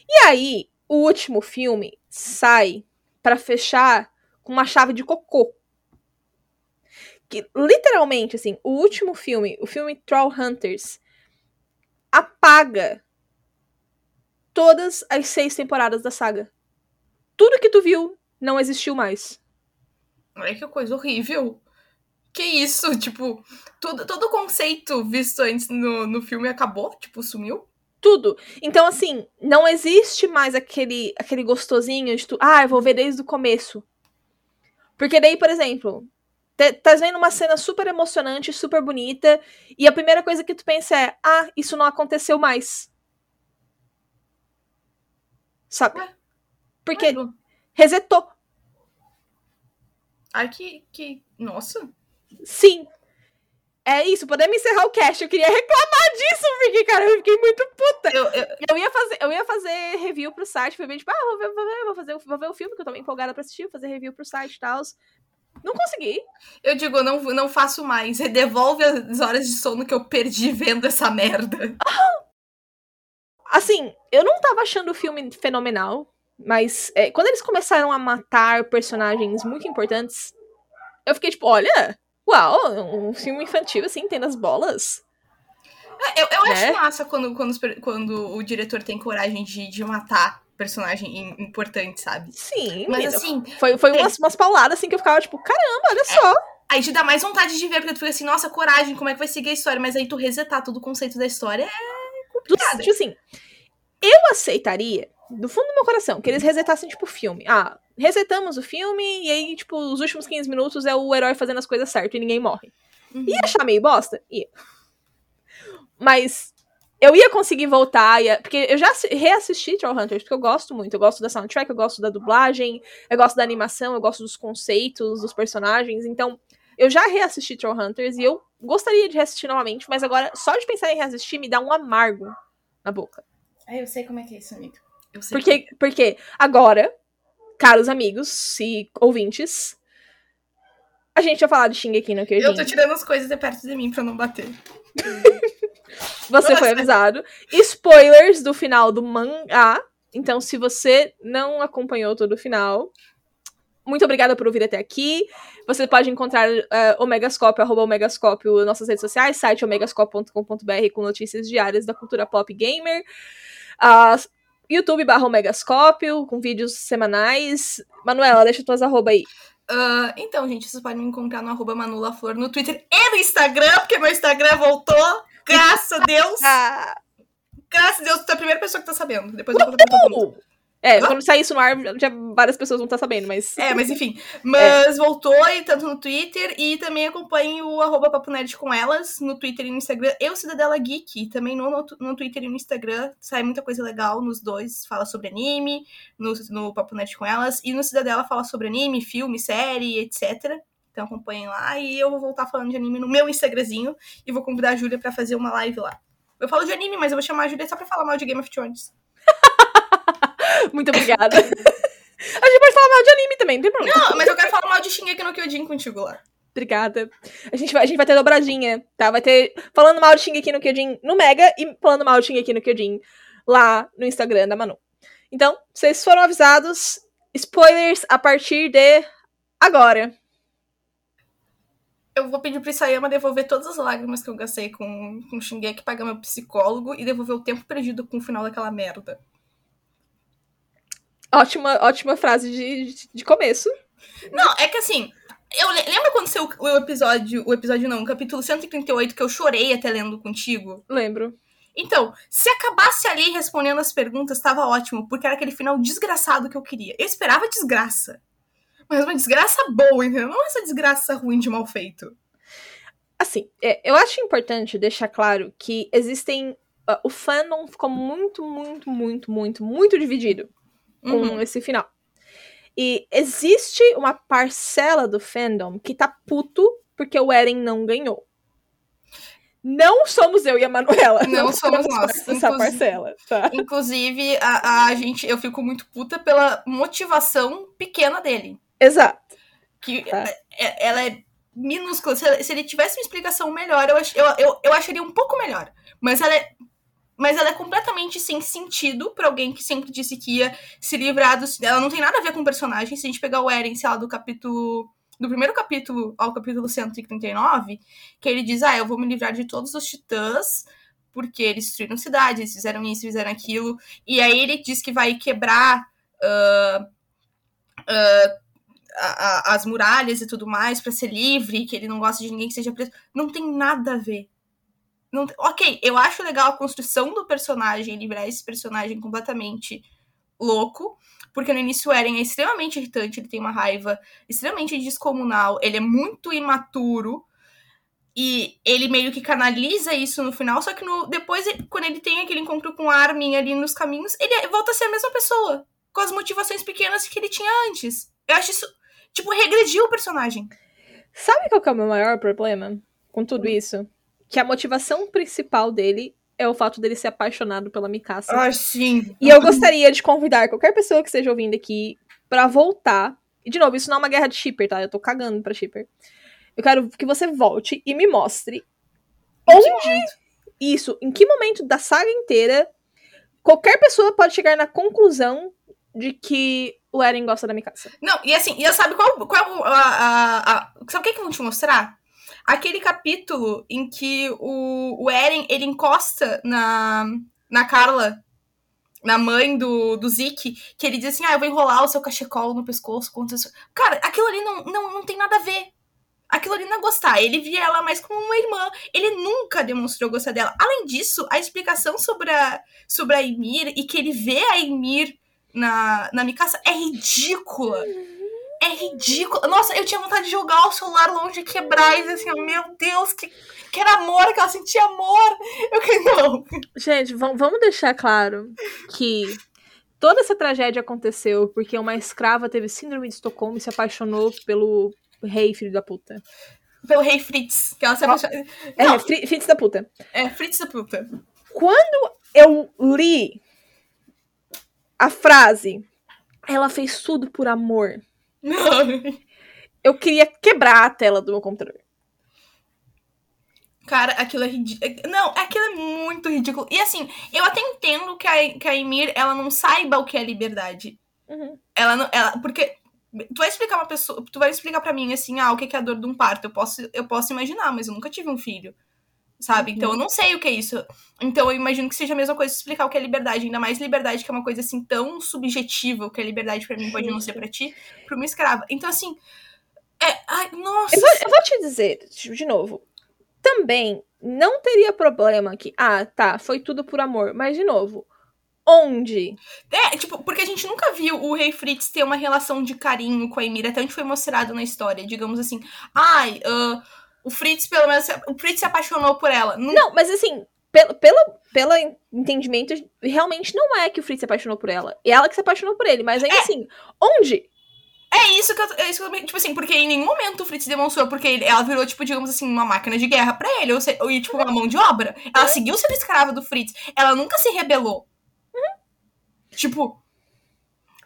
E aí, o último filme sai para fechar com uma chave de cocô. Que, literalmente, assim, o último filme, o filme Troll Hunters, apaga todas as seis temporadas da saga. Tudo que tu viu não existiu mais. Olha que coisa horrível. Que isso? Tipo, todo, todo o conceito visto antes no, no filme acabou? Tipo, sumiu? Tudo. Então, assim, não existe mais aquele, aquele gostosinho de tu. Ah, eu vou ver desde o começo. Porque daí, por exemplo, tá vendo uma cena super emocionante, super bonita, e a primeira coisa que tu pensa é: ah, isso não aconteceu mais. Sabe? Porque resetou. Ai, que, que. Nossa. Sim. É isso, podemos encerrar o cast. Eu queria reclamar disso, porque, cara, eu fiquei muito puta. Eu, eu, eu, ia, fazer, eu ia fazer review pro site, foi bem tipo, ah, vou ver, vou ver, vou fazer, vou ver o filme, que eu tô empolgada pra assistir, vou fazer review pro site e tal. Não consegui. Eu digo, não, não faço mais. Devolve as horas de sono que eu perdi vendo essa merda. Assim, eu não tava achando o filme fenomenal, mas é, quando eles começaram a matar personagens muito importantes, eu fiquei tipo, olha, Uau, um filme infantil, assim, tem as bolas. É, eu, eu né? acho massa quando, quando, quando o diretor tem coragem de, de matar personagem importante, sabe? Sim. Mas assim. Foi, foi umas, umas pauladas assim que eu ficava, tipo, caramba, olha é, só. Aí te dá mais vontade de ver, porque tu fica assim, nossa, coragem, como é que vai seguir a história? Mas aí tu resetar todo o conceito da história é complicado. Tipo assim, eu aceitaria, do fundo do meu coração, que eles resetassem, tipo, o filme. Ah, resetamos o filme e aí, tipo, os últimos 15 minutos é o herói fazendo as coisas certas e ninguém morre. Uhum. Ia achar meio bosta? Ia. Mas eu ia conseguir voltar, ia, porque eu já reassisti Trollhunters, porque eu gosto muito. Eu gosto da soundtrack, eu gosto da dublagem, eu gosto da animação, eu gosto dos conceitos, dos personagens. Então, Eu já reassisti Trollhunters e eu gostaria de reassistir novamente, mas agora, só de pensar em reassistir, me dá um amargo na boca. Ah, eu sei como é que é isso, amigo. Eu sei Porque, porque agora, caros amigos e ouvintes, a gente vai falar de Shingeki no Kyojin. Eu tô tirando as coisas de perto de mim pra não bater. Você Nossa. foi avisado. Spoilers do final do mangá. Então, se você não acompanhou todo o final, muito obrigada por ouvir até aqui. Você pode encontrar uh, Omegascópio, arroba Omegascópio, nossas redes sociais, site omegascópio.com.br com notícias diárias da cultura pop gamer. Uh, YouTube barra Omegascópio, com vídeos semanais. Manuela, deixa tuas arroba aí. Ah, então, gente, vocês podem me encontrar no arroba Manulaflor no Twitter e no Instagram, porque meu Instagram voltou. Graças a Deus. Ah, Graças a Deus, tu é a primeira pessoa que tá sabendo. Depois eu vou contar pra todo mundo. É, quando sair isso no ar, já várias pessoas vão estar sabendo, mas. É, mas enfim. Mas voltou, e tanto no Twitter, e também acompanhe o arroba Papo Nerd com elas, no Twitter e no Instagram. Eu, Cidadela Geek, também no, no, no Twitter e no Instagram. Sai muita coisa legal nos dois. Fala sobre anime, no, no Papo Nerd com elas. E no Cidadela fala sobre anime, filme, série, etc. Então acompanhem lá. E eu vou voltar falando de anime no meu Instagramzinho. E vou convidar a Júlia pra fazer uma live lá. Eu falo de anime, mas eu vou chamar a Júlia só pra falar mal de Game of Thrones. Muito obrigada. a gente pode falar mal de anime também, não tem problema. Não, mas eu quero falar mal de Shingeki no Kyojin contigo lá. Obrigada. A gente, vai, a gente vai ter dobradinha, tá? Vai ter falando mal de Shingeki no Kyojin no Mega e falando mal de Shingeki no Kyojin lá no Instagram da Manu. Então, vocês foram avisados. Spoilers a partir de agora. Eu vou pedir pro Isayama devolver todas as lágrimas que eu gastei com, com Shingeki, pagar meu psicólogo e devolver o tempo perdido com o final daquela merda. Ótima, ótima frase de, de, de começo. Não, é que assim, eu le- lembra quando saiu o episódio, o episódio não, o capítulo 138 que eu chorei até lendo contigo? Lembro. Então, se acabasse ali respondendo as perguntas, tava ótimo, porque era aquele final desgraçado que eu queria. Eu esperava desgraça. Mas uma desgraça boa, entendeu? Não essa desgraça ruim de mal feito. Assim, é, eu acho importante deixar claro que existem. ah, o fandom ficou muito, muito, muito, muito, muito dividido com Uhum. esse final. E existe uma parcela do fandom que tá puto porque o Eren não ganhou. Não somos eu e a Manuela. Não somos fazemos nós. Inclusive- parcela, tá? Inclusive, a, a gente, eu fico muito puta pela motivação pequena dele. Exato. Que Tá. é- ela é minúscula. Se, se ele tivesse uma explicação melhor, eu, ach- eu, eu, eu acharia um pouco melhor. Mas ela é. Mas ela é completamente sem sentido pra alguém que sempre disse que ia se livrar dos. Ela não tem nada a ver com o personagem. Se a gente pegar o Eren, sei lá, do capítulo. Do primeiro capítulo ao capítulo 139, que ele diz: Ah, eu vou me livrar de todos os titãs, porque eles destruíram cidades, eles fizeram isso, fizeram aquilo. E aí ele diz que vai quebrar ah, ah, a- a- as muralhas e tudo mais pra ser livre, que ele não gosta de ninguém que seja preso. Não tem nada a ver. Não Ok, eu acho legal a construção do personagem, livrar esse personagem completamente louco, porque no início o Eren é extremamente irritante, ele tem uma raiva extremamente descomunal, ele é muito imaturo, e ele meio que canaliza isso no final, só que no, depois, quando ele tem aquele encontro com a Armin ali nos caminhos, ele volta a ser a mesma pessoa, com as motivações pequenas que ele tinha antes. Eu acho isso, tipo, regrediu o personagem. Sabe qual que é o meu maior problema com tudo isso? Que a motivação principal dele é o fato dele ser apaixonado pela Mikasa. Ah, sim. E eu gostaria de convidar qualquer pessoa que esteja ouvindo aqui pra voltar. E, de novo, isso não é uma guerra de shipper, tá? Eu tô cagando pra shipper. Eu quero que você volte e me mostre onde isso, em que momento da saga inteira, qualquer pessoa pode chegar na conclusão de que o Eren gosta da Mikasa. Não, e assim, e sabe qual, qual a, a, a- Sabe o que, que vão te mostrar? Aquele capítulo em que o, o Eren, ele encosta na, na Carla, na mãe do, do Zeke, que ele diz assim, ah, eu vou enrolar o seu cachecol no pescoço contra isso. Cara, aquilo ali não, não, não tem nada a ver. Aquilo ali não é gostar. Ele via ela mais como uma irmã. Ele nunca demonstrou gostar dela. Além disso, a explicação sobre a, sobre a Ymir e que ele vê a Ymir na, na Mikasa é ridícula. É ridícula. Nossa, eu tinha vontade de jogar o celular longe e quebrar e assim, meu Deus, que, que era amor, que ela sentia amor. Eu que não. Gente, vam- vamos deixar claro que toda essa tragédia aconteceu porque uma escrava teve síndrome de Estocolmo e se apaixonou pelo rei filho da puta. pelo rei Fritz. Que ela se apaixona. É, Não, Fri- Fritz da puta. é Fritz da puta. Quando eu li a frase, ela fez tudo por amor, eu queria quebrar a tela do meu computador. Cara, aquilo é ridículo. Não, aquilo é muito ridículo. E assim, eu até entendo que a, que a Emir, ela não saiba o que é liberdade. Uhum. Ela não. Ela, porque. Tu vai explicar uma pessoa. Tu vai explicar pra mim assim, ah, o que que é a dor de um parto. Eu posso, eu posso imaginar, mas eu nunca tive um filho. Sabe? Então eu não sei o que é isso. Então eu imagino que seja a mesma coisa explicar o que é liberdade. Ainda mais liberdade, que é uma coisa assim tão subjetiva, o que é liberdade pra mim pode não ser pra ti, pra uma escrava. Então, assim. É. Ai, nossa. Eu vou, eu vou te dizer, de novo, também não teria problema que, ah, tá, foi tudo por amor, mas de novo, onde? É, tipo, porque a gente nunca viu o Rei Fritz ter uma relação de carinho com a Emira, até onde foi mostrado na história. Digamos assim, ai, ah, o Fritz, pelo menos, o Fritz se apaixonou por ela. Não, Não, mas assim, pelo, pelo, pelo entendimento, realmente não é que o Fritz se apaixonou por ela. É ela que se apaixonou por ele, mas ainda assim, onde? é isso que eu, é isso que eu, tipo assim, porque em nenhum momento o Fritz demonstrou, porque ele- ela virou, tipo, digamos assim, uma máquina de guerra pra ele, ou, se, ou tipo, uma mão de obra. Ela seguiu sendo escrava do Fritz, ela nunca se rebelou. Tipo,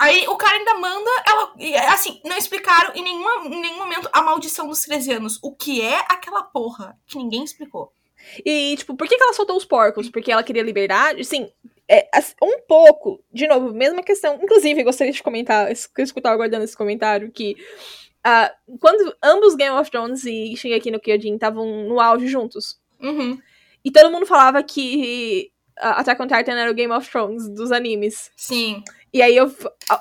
Aí o cara ainda manda ela. Assim, não explicaram em, nenhuma, em nenhum momento a maldição dos 13 anos. O que é aquela porra que ninguém explicou. E, tipo, por que, que ela soltou os porcos? Porque ela queria liberdade? Sim, é, um pouco, de novo, mesma questão. Inclusive, gostaria de comentar, es- que eu estava aguardando esse comentário, que ah, quando ambos Game of Thrones e Shingeki no Kyojin estavam no auge juntos, Uhum. e todo mundo falava que ah, Attack on Titan era o Game of Thrones dos animes. Sim. E aí, eu,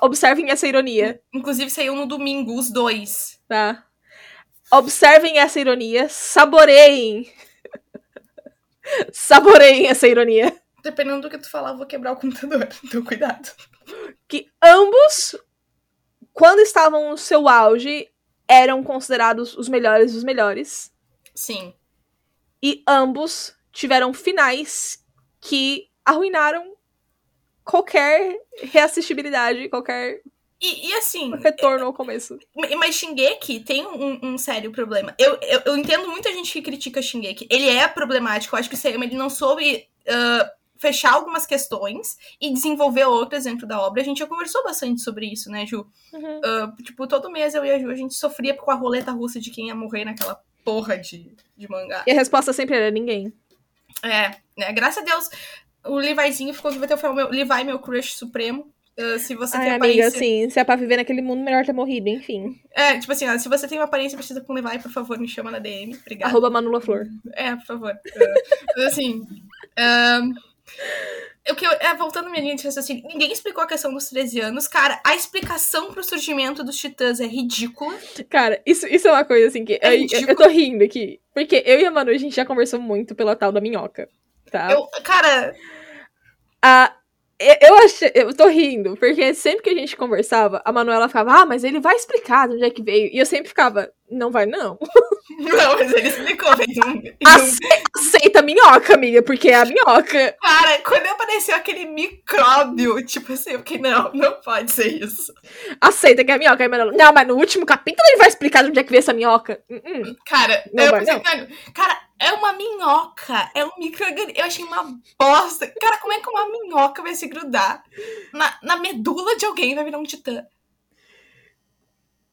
observem essa ironia, Inclusive saiu no domingo, os dois. tá? Observem essa ironia, saboreiem. saboreiem essa ironia. Dependendo do que tu falar, eu vou quebrar o computador. Então, cuidado. que ambos, quando estavam no seu auge, eram considerados os melhores dos melhores. Sim. E ambos tiveram finais que arruinaram qualquer reassistibilidade, qualquer E, e assim, retorno ao começo. mas Shingeki tem um, um sério problema. Eu, eu, eu entendo muita gente que critica Shingeki. Ele é problemático. Eu acho que o Sayama, ele não soube ah, fechar algumas questões e desenvolver outras dentro da obra. A gente já conversou bastante sobre isso, né, Ju? Uhum. Ah, tipo, todo mês eu e a Ju, a gente sofria com a roleta russa de quem ia morrer naquela porra de, de mangá. E a resposta sempre era ninguém. É, né? Graças a Deus, o Levizinho ficou aqui, vai ter o meu, Levi, meu crush supremo. Ah, se você Ai, tem amiga, aparência... assim, se é pra viver naquele mundo, melhor ter morrido, enfim. É, tipo assim, ó, se você tem uma aparência parecida com o Levi, por favor, me chama na DM. Obrigada. Arroba Manula Flor. É, por favor. Mas assim. ahn, o que eu, é, voltando minha linha de raciocínio, ninguém explicou a questão dos 13 anos. Cara, a explicação pro surgimento dos titãs é ridícula. Cara, isso, isso é uma coisa assim que. É eu, eu tô rindo aqui. Porque eu e a Manu, a gente já conversou muito pela tal da minhoca. Tá? Eu, cara, Ah, eu, achei, eu tô rindo, porque sempre que a gente conversava, a Manuela ficava, ah, mas ele vai explicar de onde é que veio. E eu sempre ficava, não vai não. não, mas ele explicou. Fez um, fez um- Ace- Aceita a minhoca, amiga, porque é a minhoca. Cara, quando apareceu aquele micróbio, tipo assim, eu fiquei, não, não pode ser isso. Aceita que é a minhoca. Aí Manuela, não, mas no último capítulo ele vai explicar de onde é que veio essa minhoca. Hum, hum. Cara, Não eu vai, pensei, não. cara, é uma minhoca, é um microorganismo. Eu achei uma bosta. Cara, como é que uma minhoca vai se grudar na, na medula de alguém e vai virar um titã?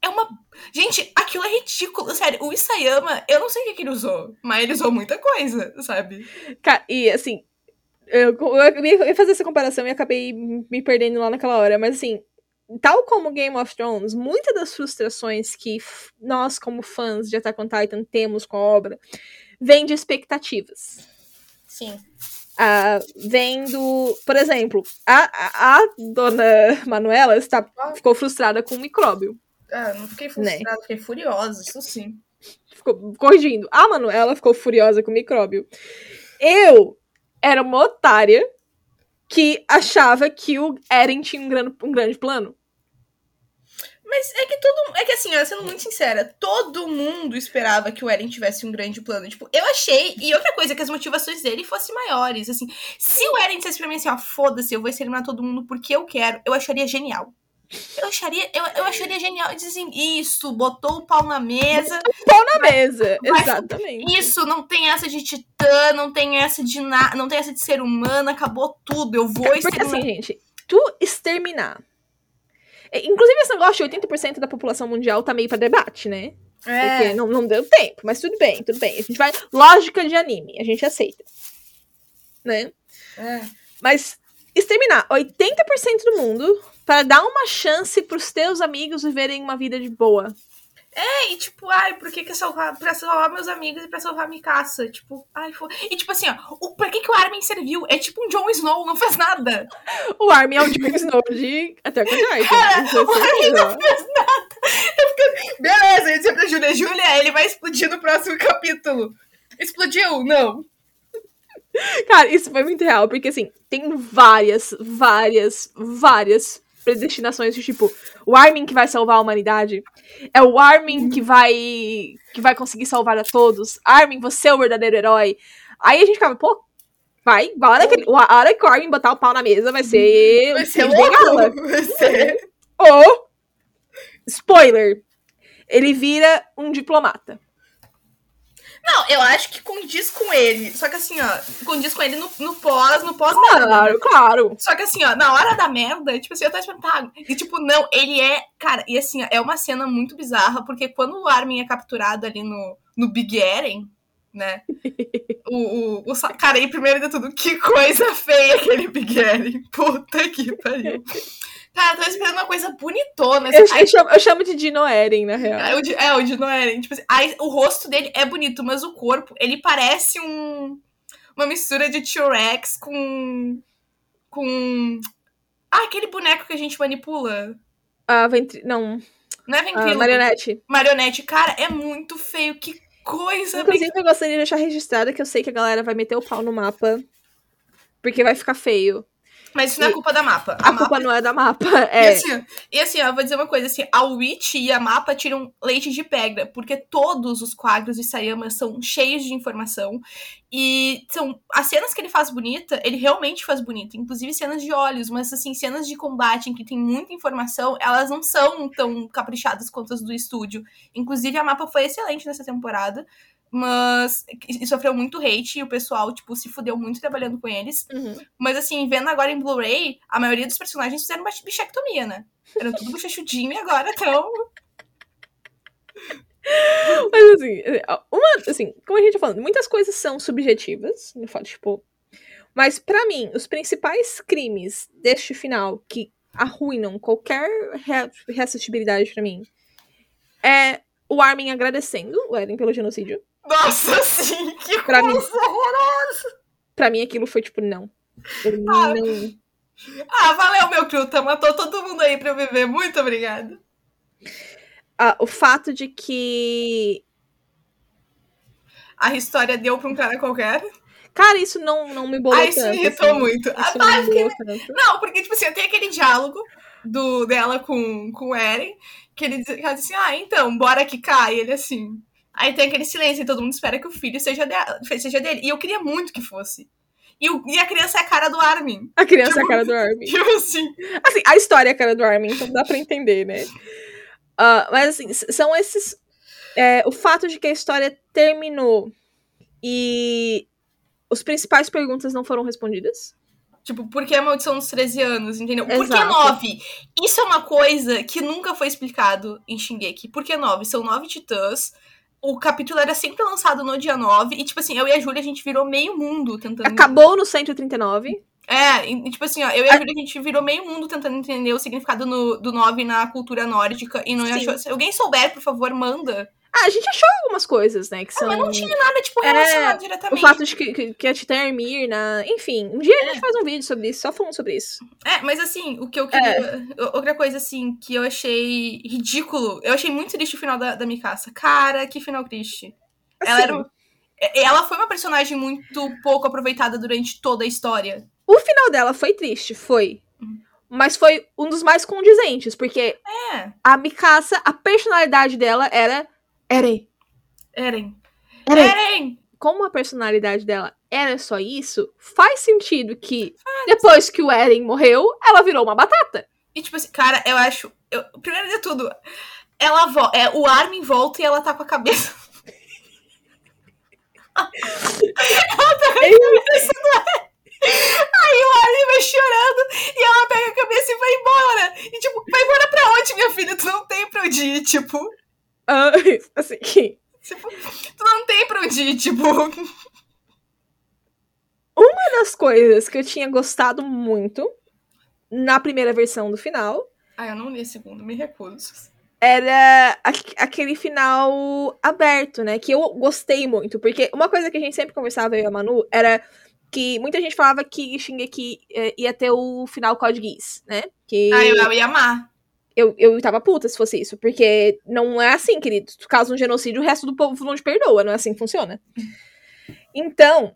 É uma. Gente, aquilo é ridículo. Sério, o Isayama, eu não sei o que, que ele usou, mas ele usou muita coisa, sabe? Ca- E assim, eu, eu ia fazer essa comparação e acabei me perdendo lá naquela hora, mas assim, tal como Game of Thrones, muitas das frustrações que nós, como fãs de Attack on Titan, temos com a obra, vem de expectativas. Sim. Ah, vendo, por exemplo, a, a, dona Manuela está, ficou frustrada com o micróbio. Ah, não fiquei frustrada, frustrada, fiquei furiosa, isso sim. Ficou corrigindo. A Manuela ficou furiosa com o micróbio. Eu era uma otária que achava que o Eren tinha um grande, um grande plano. Mas é que todo É que assim, ó, sendo muito sincera, todo mundo esperava que o Eren tivesse um grande plano. Tipo, eu achei. E outra coisa, que as motivações dele fossem maiores. Assim, se o Eren dissesse pra mim assim, ó, foda-se, eu vou exterminar todo mundo porque eu quero, eu acharia genial. Eu acharia, eu, eu acharia genial dizer assim, isso, botou o pau na mesa. Pau na mesa, Mas- exatamente. Isso, não tem essa de titã, não tem essa de na, não tem essa de ser humano, acabou tudo. Eu vou Porque exterminar. assim, gente, tu exterminar. É, Inclusive, esse negócio de 80% da população mundial tá meio pra debate, né? Porque é, não, não deu tempo, mas tudo bem, tudo bem. A gente vai. Lógica de anime, a gente aceita. Né? é. Mas exterminar 80% do mundo para dar uma chance pros teus amigos viverem uma vida de boa. É, e tipo, ai, por que que eu salvar, pra salvar meus amigos e pra salvar a Mikasa? Tipo, ai, foi... E tipo assim, ó, o, pra que que o Armin serviu? É tipo um Jon Snow, não fez nada. O Armin é o Jon Snow de Attack on Titan. Cara, o Armin não fez nada. Eu fiquei, beleza, eu disse pra Júlia, Júlia, ele vai explodir no próximo capítulo. Explodiu? Não. Cara, isso foi muito real, porque assim, tem várias, várias, várias predestinações de tipo, o Armin que vai salvar a humanidade é o Armin que vai que vai conseguir salvar a todos. Armin, você é o verdadeiro herói. Aí a gente ficava, pô, vai, a hora que, a hora que o Armin botar o pau na mesa vai ser Vai ser louco. Vai ser... Ou, spoiler, ele vira um diplomata. Não, eu acho que condiz com ele. Só que assim, ó, condiz com ele no, no pós, no pós Claro, claro. Só que assim, ó, na hora da merda, tipo assim, eu tô tá, E tipo, não, ele é. Cara, e assim, ó, é uma cena muito bizarra, porque quando o Armin é capturado ali no, no Big Eren, né? o, o, o Cara, e primeiro de tudo, que coisa feia aquele Big Eren. Puta que pariu. Cara, eu tô esperando uma coisa bonitona. Eu, assim, eu chamo, eu chamo de Dino Eren, na real. é, o é, o de Noeren. Tipo assim, aí, o rosto dele é bonito, mas o corpo, ele parece um. Uma mistura de T-Rex com. Com. Ah, aquele boneco que a gente manipula. A ventri... Não, Não é a ventríloco. marionete. Marionete. Cara, é muito feio. Que coisa. Inclusive, eu gostaria de deixar registrado que eu sei que a galera vai meter o pau no mapa. Porque vai ficar feio. Mas isso não é culpa da mapa. A, A mapa. culpa não é da mapa. E É. assim, ó, e assim, eu vou dizer uma coisa, assim, a Witch e a Mapa tiram leite de pedra, porque todos os quadros de Sayama são cheios de informação, e são, as cenas que ele faz bonita, ele realmente faz bonita, inclusive cenas de olhos, mas assim, cenas de combate em que tem muita informação, elas não são tão caprichadas quanto as do estúdio. Inclusive, a Mapa foi excelente nessa temporada, mas e sofreu muito hate, e o pessoal, tipo, se fudeu muito trabalhando com eles. Uhum. Mas assim, vendo agora em Blu-ray, a maioria dos personagens fizeram uma bichectomia, né? Eram tudo bochechudinho e agora estão. Mas assim, uma, assim, como a gente tá falando, muitas coisas são subjetivas, no fato, tipo. Mas pra mim, os principais crimes deste final que arruinam qualquer re- reassistibilidade pra mim é o Armin agradecendo o Eren pelo genocídio. Nossa, sim, que Pra mim. coisa horrorosa! Pra mim aquilo foi tipo, não. Eu Ah. não. Ah, valeu, meu Kruta, matou todo mundo aí pra eu viver. Muito obrigada. Ah, o fato de que. A história deu pra um cara qualquer. Cara, isso não, não me bolou Ah, isso tanto. me irritou assim. muito. Ah, Isso tá, não fiquei. Não, porque, tipo assim, tem aquele diálogo do, dela com, com o Eren, que ele diz, que ela diz assim, ah, então, bora que cai. Ele assim. Aí tem aquele silêncio e todo mundo espera que o filho seja, dela, seja dele. E eu queria muito que fosse. E, o- e a criança é a cara do Armin. A criança é a Tipo- cara do Armin. Tipo assim. Assim, a história é a cara do Armin, então dá pra entender, né? Ah, mas assim, são esses. é, o fato de que a história terminou e os principais perguntas não foram respondidas. Tipo, por que a maldição dos 13 anos, entendeu? Por que Exato. 9? Isso é uma coisa que nunca foi explicado em Shingeki. Por que 9? São nove titãs. O capítulo era sempre lançado no dia 9. E, tipo assim, eu e a Júlia, a gente virou meio mundo tentando. Acabou no 139. É, e, tipo assim, ó, eu e a Júlia, a gente virou meio mundo tentando entender o significado no- do 9 na cultura nórdica. E não Sim. achou. Se alguém souber, por favor, manda. Ah, a gente achou algumas coisas, né? Que são. Mas não tinha nada, tipo, É, relacionado o diretamente. fato de que, que, que a Titã é Mirna. Enfim, um dia a gente faz um vídeo sobre isso, só falando sobre isso. É, mas assim, o que eu queria. Outra coisa, assim, que eu achei ridículo. Eu achei muito triste o final da, da Mikasa. Cara, que final triste. Ela, Assim, era, um- é- ela foi uma personagem muito pouco aproveitada durante toda a história. O final dela foi triste, foi. Uhum. Mas foi um dos mais condizentes, porque É, a Mikasa, a personalidade dela era Eren. Eren. Eren. Eren! Como a personalidade dela era só isso, faz sentido que depois que o Eren morreu, ela virou uma batata. E tipo assim, cara, eu acho. Eu, primeiro de tudo, ela é, o Armin volta e ela tá com a cabeça. ela tá com a cabeça do Armin. Aí o Armin vai chorando e ela pega a cabeça e vai embora. E tipo, vai embora pra onde, minha filha? Tu não tem pra onde ir, tipo. Ah, assim, Tipo, tu não tem pra onde ir, tipo. uma das coisas que eu tinha gostado muito na primeira versão do final Ah, eu não li a segunda, me recuso. era aqu- aquele final aberto, né? Que eu gostei muito. Porque uma coisa que a gente sempre conversava, eu e a Manu, era que muita gente falava que Shingeki eh, ia ter o final Code Geass, né? Que Ah, eu, eu ia amar. Eu, eu tava puta se fosse isso. Porque não é assim, querido. Tu causa um genocídio, o resto do povo não te perdoa. Não é assim que funciona. Então,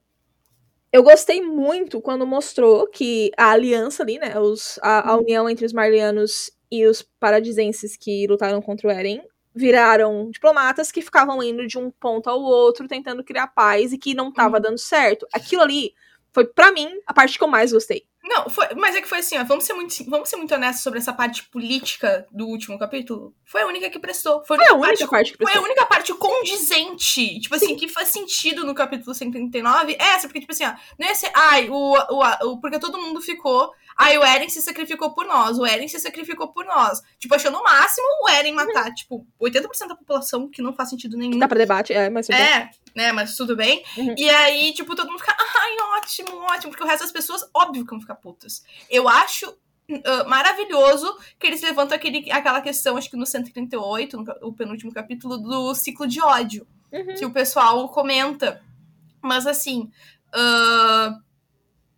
eu gostei muito quando mostrou que a aliança ali, né? Os, a, a união entre os Marlianos e os paradisenses que lutaram contra o Eren viraram diplomatas que ficavam indo de um ponto ao outro tentando criar paz e que não tava Uhum. dando certo. Aquilo ali foi, pra mim, a parte que eu mais gostei. Não, foi, mas é que foi assim, ó, vamos ser muito, vamos ser muito honestos sobre essa parte política do último capítulo. Foi a única que prestou. Foi, Foi a única parte, parte que foi a prestou. única parte condizente, tipo assim, que faz sentido no capítulo 139. É essa, porque tipo assim, ó, não ia ser, ai, o, o, o porque todo mundo ficou, ai, o Eren se sacrificou por nós, o Eren se sacrificou por nós. Tipo, achou no máximo o Eren matar, tipo, 80% da população, que não faz sentido nenhum. Dá pra debate, é, mas tudo bem. É, né, mas tudo bem. Uhum. E aí, tipo, todo mundo fica, ai, ótimo, ótimo, porque o resto das pessoas, óbvio que vão ficar putas. Eu acho ah, maravilhoso que eles levantam aquele, aquela questão, acho que no 138, no, o penúltimo capítulo, do ciclo de ódio, Uhum. que o pessoal comenta. Mas assim, ah,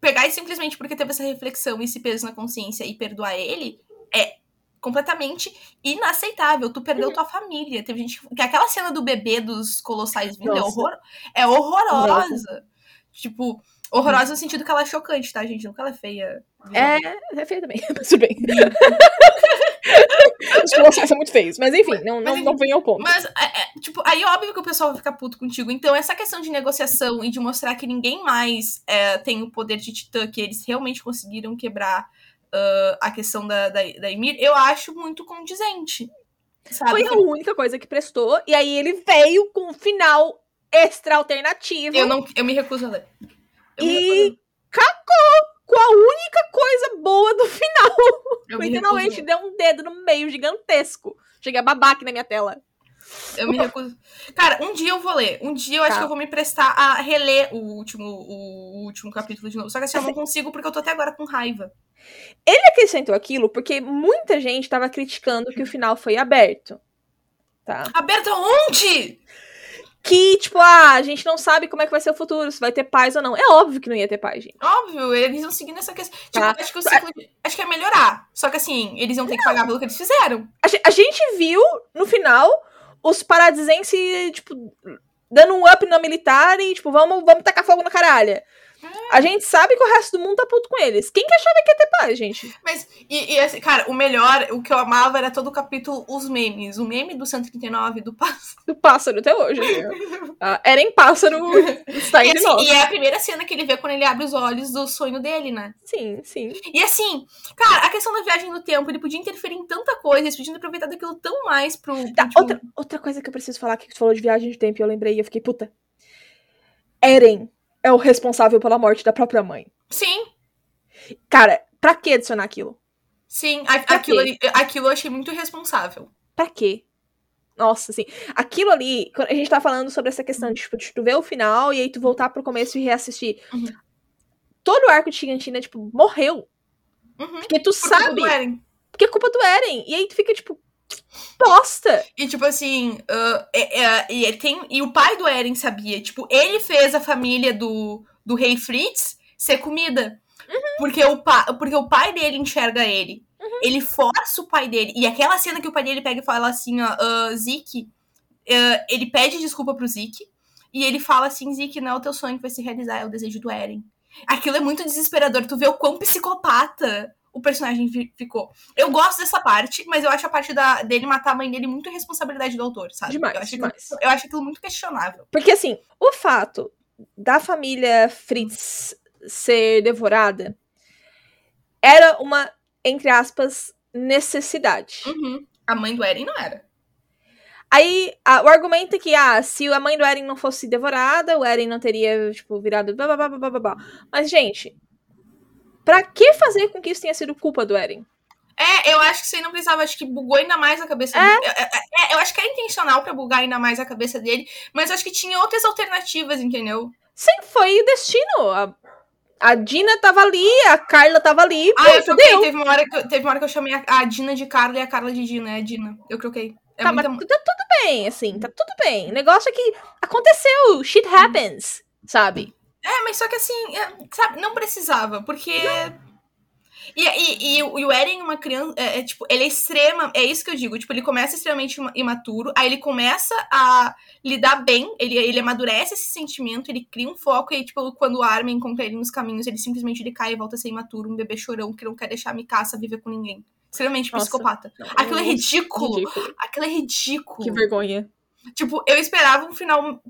pegar e simplesmente porque teve essa reflexão e esse peso na consciência e perdoar ele é completamente inaceitável. Tu perdeu tua família. Teve gente que. que Aquela cena do bebê dos colossais vindo é, Nossa. horror, é horrorosa. Tipo, horrorosa no sentido que ela é chocante, tá, gente? Não que ela é feia. É, é feio também, mas tudo bem. Os são muito feios, mas enfim, não, Mas não, enfim, não vem ao ponto. Mas, é, é, tipo, aí óbvio que o pessoal vai ficar puto contigo. Então, essa questão de negociação e de mostrar que ninguém mais é, tem o poder de Titã, que eles realmente conseguiram quebrar ah, a questão da, da, da Ymir, eu acho muito condizente. Sabe? Foi a única coisa que prestou, e aí ele veio com um final extra alternativo Eu, não, eu me recuso a ler. Eu e recuso cacou com a única coisa boa do final. Eu Literalmente deu um dedo no meio gigantesco. Cheguei a babar aqui na minha tela. Eu me recuso. Cara, um dia eu vou ler. Um dia eu acho Tá. que eu vou me prestar a reler o último, o último capítulo de novo. Só que assim, eu não consigo porque eu tô até agora com raiva. Ele acrescentou aquilo porque muita gente tava criticando que o final foi aberto. Tá? Aberto aonde? Que, tipo, ah, a gente não sabe como é que vai ser o futuro, se vai ter paz ou não. É óbvio que não ia ter paz, gente. Óbvio, eles iam seguindo essa questão. Tipo, Tá. acho que o ciclo. de- Acho que é melhorar. Só que assim, eles iam ter que pagar pelo que eles fizeram. A, ge- a gente viu, no final, os paradisenses, tipo, dando um up na militar e, tipo, vamos, vamos tacar fogo na caralho. A gente sabe que o resto do mundo tá puto com eles. Quem que achava que ia ter paz, gente? Mas, e, e assim, cara, o melhor, o que eu amava era todo o capítulo, os memes. O meme do 139, do pássaro. Do pássaro até hoje. né? Ah, era em pássaro, está E, assim, e é a primeira cena que ele vê quando ele abre os olhos do sonho dele, né? Sim, sim. E assim, cara, a questão da viagem no tempo, ele podia interferir em tanta coisa, eles podiam ter aproveitado aquilo tão mais pro. pro, Tá, tipo, outra, outra coisa que eu preciso falar, que tu falou de viagem de tempo e eu lembrei e eu fiquei, puta. Eren é o responsável pela morte da própria mãe. Sim, Cara, pra que adicionar aquilo? sim. a- aquilo, ali- aquilo eu achei muito irresponsável. Pra quê? Nossa, assim, aquilo ali, a gente tá falando sobre essa questão de, tipo, de tu ver o final e aí tu voltar pro começo e reassistir. Uhum. Todo o arco de Gigantina, tipo, morreu. Uhum. Porque tu Por culpa sabe, do Eren. porque é culpa do Eren. E aí tu fica, tipo, bosta. E tipo assim, é- é- e, ele tem, e o pai do Eren sabia, tipo, ele fez a família do, do rei Fritz ser comida. Porque, o pa, porque o pai dele enxerga ele. Ele força o pai dele. E aquela cena que o pai dele pega e fala assim, ó, ah, Zeke, ah, ele pede desculpa pro Zeke. E ele fala assim, Zeke, não é o teu sonho que vai se realizar, é o desejo do Eren. Aquilo é muito desesperador. Tu vê o quão psicopata o personagem fi- ficou. Eu gosto dessa parte, mas eu acho a parte da, dele matar a mãe dele muito responsabilidade do autor, sabe? Demais, eu acho demais. Aquilo, eu acho aquilo muito questionável. Porque, assim, o fato da família Fritz ser devorada era uma, entre aspas, necessidade. Uhum. A mãe do Eren não era. Aí, a- o argumento é que, ah, se a mãe do Eren não fosse devorada, o Eren não teria, tipo, virado blá blá blá blá blá blá. Mas, gente, pra que fazer com que isso tenha sido culpa do Eren? É, eu acho que isso aí não precisava, acho que bugou ainda mais a cabeça É? dele. É, é, é, eu acho que é intencional pra bugar ainda mais a cabeça dele, mas acho que tinha outras alternativas, entendeu? Sim, foi o destino. A, a Dina tava ali, a Carla tava ali, Ah, eu troquei. Teve uma, hora que eu, teve uma hora que eu chamei a, a Dina de Carla e a Carla de Dina. É Dina. Eu troquei. É tá, mas muita... tá tudo bem, assim, tá tudo bem. O negócio é que aconteceu, shit happens, sabe? É, mas só que assim, é, sabe, não precisava, porque. E, e, e, o- e o Eren, uma criança, é, é, tipo, ele é extrema, é isso que eu digo, tipo, ele começa extremamente ima- imaturo, aí ele começa a lidar bem, ele, ele amadurece esse sentimento, ele cria um foco, e aí, tipo, quando o Armin encontra ele nos caminhos, ele simplesmente ele cai e volta a ser imaturo, um bebê chorão que não quer deixar a Mikasa viver com ninguém. Extremamente Nossa. psicopata. Não, Aquilo é ridículo. ridículo. Aquilo é ridículo. Que vergonha. Tipo, eu esperava um final.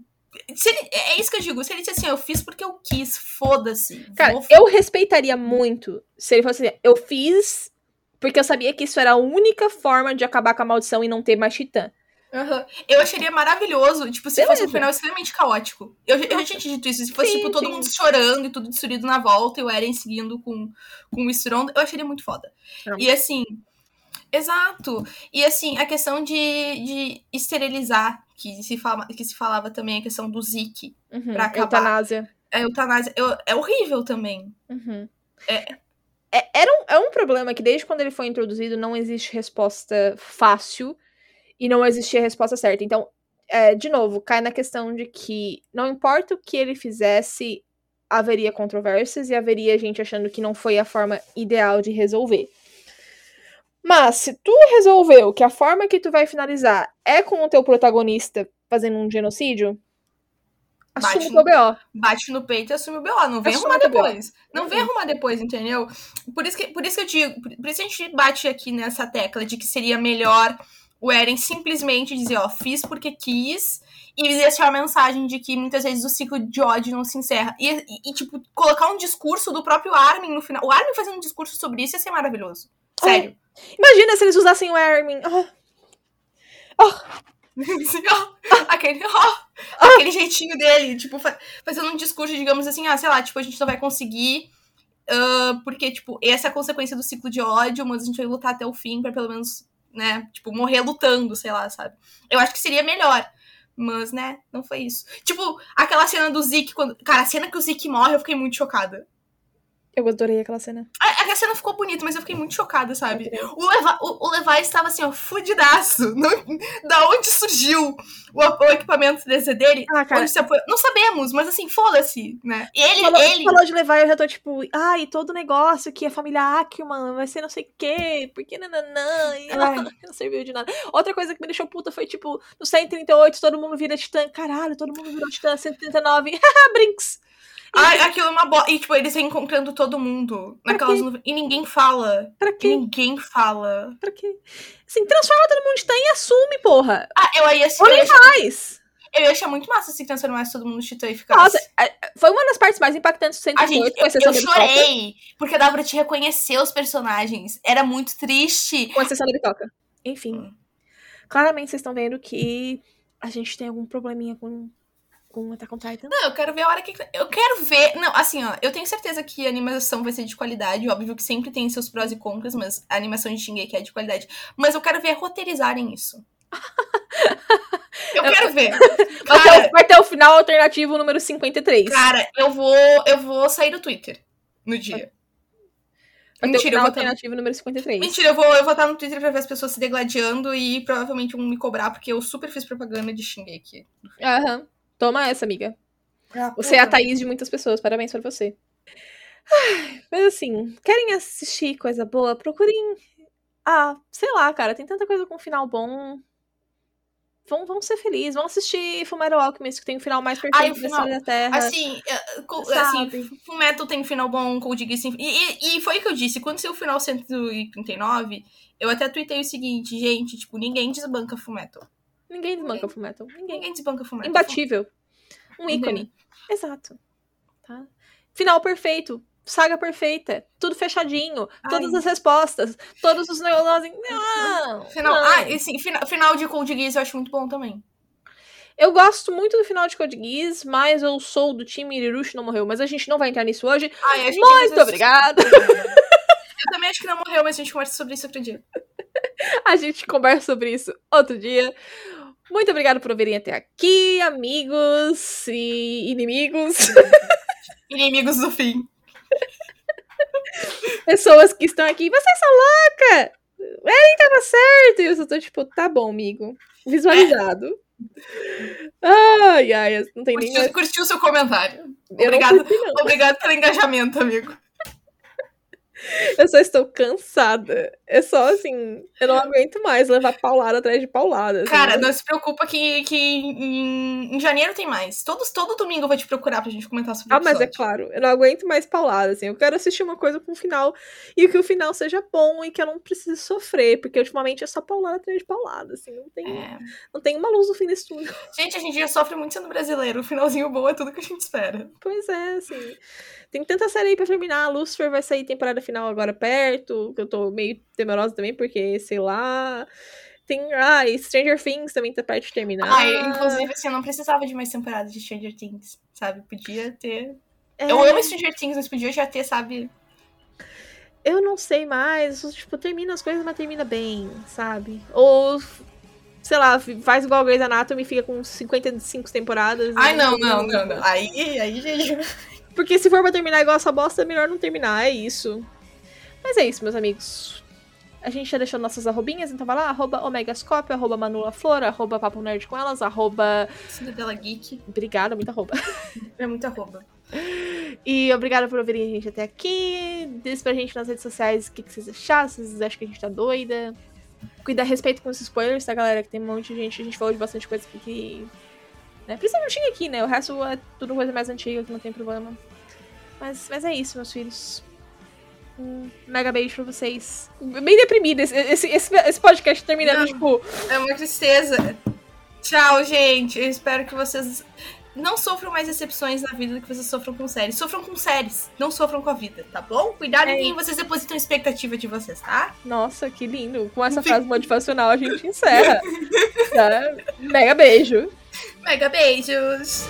Se ele- é isso que eu digo. Se ele disse assim, eu fiz porque eu quis, foda-se. Cara, vou eu respeitaria muito se ele fosse assim, eu fiz porque eu sabia que isso era a única forma de acabar com a maldição e não ter mais titã. Aham. Eu acharia maravilhoso, tipo, se Beleza. fosse um final extremamente caótico. Eu, já- eu já tinha dito isso. Se fosse, Sim, tipo, todo sim. mundo chorando e tudo destruído na volta e o Eren seguindo com, com o estrondo, eu acharia muito foda. Não. E assim. Exato. E assim, a questão de, de esterilizar, que se, fala, que se falava também, a questão do Zeke, Uhum, Pra acabar. Eutanásia. a eutanásia, eu- é horrível também. Uhum. É. É, era um, é um problema que desde quando ele foi introduzido não existe resposta fácil e não existia resposta certa. Então, é, de novo, cai na questão de que não importa o que ele fizesse, haveria controvérsias e haveria gente achando que não foi a forma ideal de resolver. Mas se tu resolveu que a forma que tu vai finalizar é com o teu protagonista fazendo um genocídio, Bate assume o no- BO. bate no peito e assume o BO. Não vem Assume arrumar BO. depois. Não vem arrumar depois, entendeu? Por isso, que, por isso que eu digo, por, isso a gente bate aqui nessa tecla de que seria melhor o Eren simplesmente dizer, ó, fiz porque quis, e deixar a mensagem de que muitas vezes o ciclo de ódio não se encerra. E, e- e, tipo, colocar um discurso do próprio Armin no final. O Armin fazendo um discurso sobre isso ia ser maravilhoso. Sério. Imagina se eles usassem o Armin. Ah, Assim, ó, aquele, ó, aquele jeitinho dele, tipo, fa- fazendo um discurso, digamos assim, ah, sei lá, tipo, a gente não vai conseguir, ah, porque, tipo, essa é a consequência do ciclo de ódio, mas a gente vai lutar até o fim pra pelo menos, né, tipo, morrer lutando, sei lá, sabe? Eu acho que seria melhor. Mas, né, não foi isso. Tipo, aquela cena do Zeke, quando. Cara, a cena que o Zeke morre, eu fiquei muito chocada. Eu adorei aquela cena. A, a cena ficou bonita, mas eu fiquei muito chocada, sabe? O, Leva, o, o Levi estava assim, ó, fudidaço. Não, da onde surgiu o, o equipamento 3D dele? Ah, cara. Não sabemos, mas assim, foda-se, né? Ele, Falou, ele. falou de levar, eu já tô tipo, ai, todo negócio que a família Ackerman vai ser não sei o quê, porque nananã, e Ai. não serviu de nada. Outra coisa que me deixou puta foi, tipo, no 138 todo mundo vira titã, caralho, todo mundo virou titã, 139, haha, Brinks. Ai, aquilo é uma bosta. E, tipo, eles reencontrando todo mundo. Naquelas nuvens. E ninguém fala. Pra E quê? ninguém fala. Pra quê? Assim, transforma todo mundo titã e assume, porra. Ah, eu ia, Ou eu ia, nem mais. eu ia achar muito massa se transformasse todo mundo em titã e ficasse. Nossa, é, foi uma das partes mais impactantes do A 138, gente, com eu, exceção eu Bitoca. chorei, porque dava pra te reconhecer os personagens. Era muito triste. Com exceção da Bitoca. Enfim. Hum. Claramente vocês estão vendo que a gente tem algum probleminha com, com Attack on Titan. Não, eu quero ver a hora que. Eu quero ver. Não, assim, ó, eu tenho certeza que a animação vai ser de qualidade. Óbvio que sempre tem seus prós e contras, mas a animação de Shingeki é de qualidade. Mas eu quero ver roteirizarem isso. eu quero ver. Vai ter, Cara, o- vai ter o final alternativo número 53. cara, eu vou, eu vou sair do Twitter no dia. vai Mentira, eu vou estar. alternativo número 53. Mentira, eu vou, eu vou estar no Twitter pra ver as pessoas se degladiando e provavelmente vão me cobrar, porque eu super fiz propaganda de Shingeki. Aham. Toma essa, amiga. Ah, Você é a. Thaís de muitas pessoas. Parabéns pra você. Ai, Mas assim, querem assistir coisa boa? Procurem. Ah, sei lá, cara. Tem tanta coisa com final bom. Vão, vão ser felizes. Vão assistir Fullmetal Alchemist, que tem o final mais Ai, perfeito o da final- história da Terra. Assim, é, co- Sabe? assim Fullmetal tem final bom, Code Geass tem... E, e, e foi o que eu disse, quando saiu o final 139, eu até tuitei o seguinte, gente, tipo, ninguém desbanca Fullmetal. Ninguém desmanca Fullmetal. Ninguém. Ninguém desbanca Fullmetal. Imbatível. Um ícone. Exato. Tá? Final perfeito. saga perfeita. Tudo fechadinho. Ai. Todas as respostas. Todos os negócios. Não! Final, não. ah, esse, final, final de Cold Geass eu acho muito bom também. Eu gosto muito do final de Code Geass, mas eu sou do time Irirushi não morreu. Mas a gente não vai entrar nisso hoje. Ai, Muito obrigada! Eu também acho que não morreu, mas a gente conversa sobre isso outro dia. A gente conversa sobre isso outro dia. Muito obrigada por virem até aqui, amigos e inimigos. Inimigos do fim. Pessoas que estão aqui. Vocês são louca! Eren tava certo! E eu só tô tipo, tá bom, amigo. Visualizado. Ai, ai, não tem nem. Curtiu, curtiu seu comentário. Eu Obrigado. Obrigado pelo engajamento, amigo. Eu só estou cansada. É só assim, eu não aguento mais levar paulada atrás de paulada. assim. Cara, não se preocupa que, que em, em janeiro tem mais. Todos, todo domingo eu vou te procurar pra gente comentar sobre o Ah, mas é claro, eu não aguento mais paulada, assim. Eu quero assistir uma coisa com um final e que o final seja bom e que eu não precise sofrer, porque ultimamente é só paulada atrás de paulada, assim. Não tem, É. não tem uma luz no fim desse túnel. Gente, a gente já sofre muito sendo brasileiro. O finalzinho bom é tudo que a gente espera. Pois é, assim. Tem tanta série aí pra terminar. Lucifer vai sair temporada final agora perto, que eu tô meio temerosa também, porque, sei lá. Tem. Ah, e Stranger Things também tá perto de terminar. Ah, inclusive, assim, eu não precisava de mais temporadas de Stranger Things, sabe? Podia ter. É, Eu amo Stranger Things, mas podia já ter, sabe? eu não sei mais. Tipo, termina as coisas, mas termina bem, sabe? Ou. Sei lá, faz igual a Grey's Anatomy e fica com 55 temporadas. Ai, e não, não, não, não. Aí, aí, gente. Porque se for pra terminar igual essa bosta, é melhor não terminar, é isso. Mas é isso, meus amigos. A gente já deixou nossas arrobinhas, então vai lá, arroba Omegascópio, arroba Manulaflor, arroba Papo Nerd com elas, arroba... Cidadela Geek Obrigada, muita arroba. é muito arroba. E obrigada por ouvirem a gente até aqui. Diz pra gente nas redes sociais o que, que vocês acharam, se vocês acham que a gente tá doida. Cuida a respeito com os spoilers, tá, galera? Que tem um monte de gente, a gente falou de bastante coisa aqui que... Né? Principalmente aqui, né? O resto é tudo coisa mais antiga, que não tem problema. Mas, mas é isso, meus filhos. Um mega beijo pra vocês. Bem deprimida esse, esse, esse, podcast terminando, Não. tipo... É uma tristeza. Tchau, gente. Eu espero que vocês não sofram mais decepções na vida do que vocês sofram com séries. Sofram com séries, não sofram com a vida, tá bom? Cuidado É em quem vocês depositam expectativa de vocês, tá? Nossa, que lindo. Com essa frase motivacional a gente encerra. Tá? Mega beijo. Mega beijos!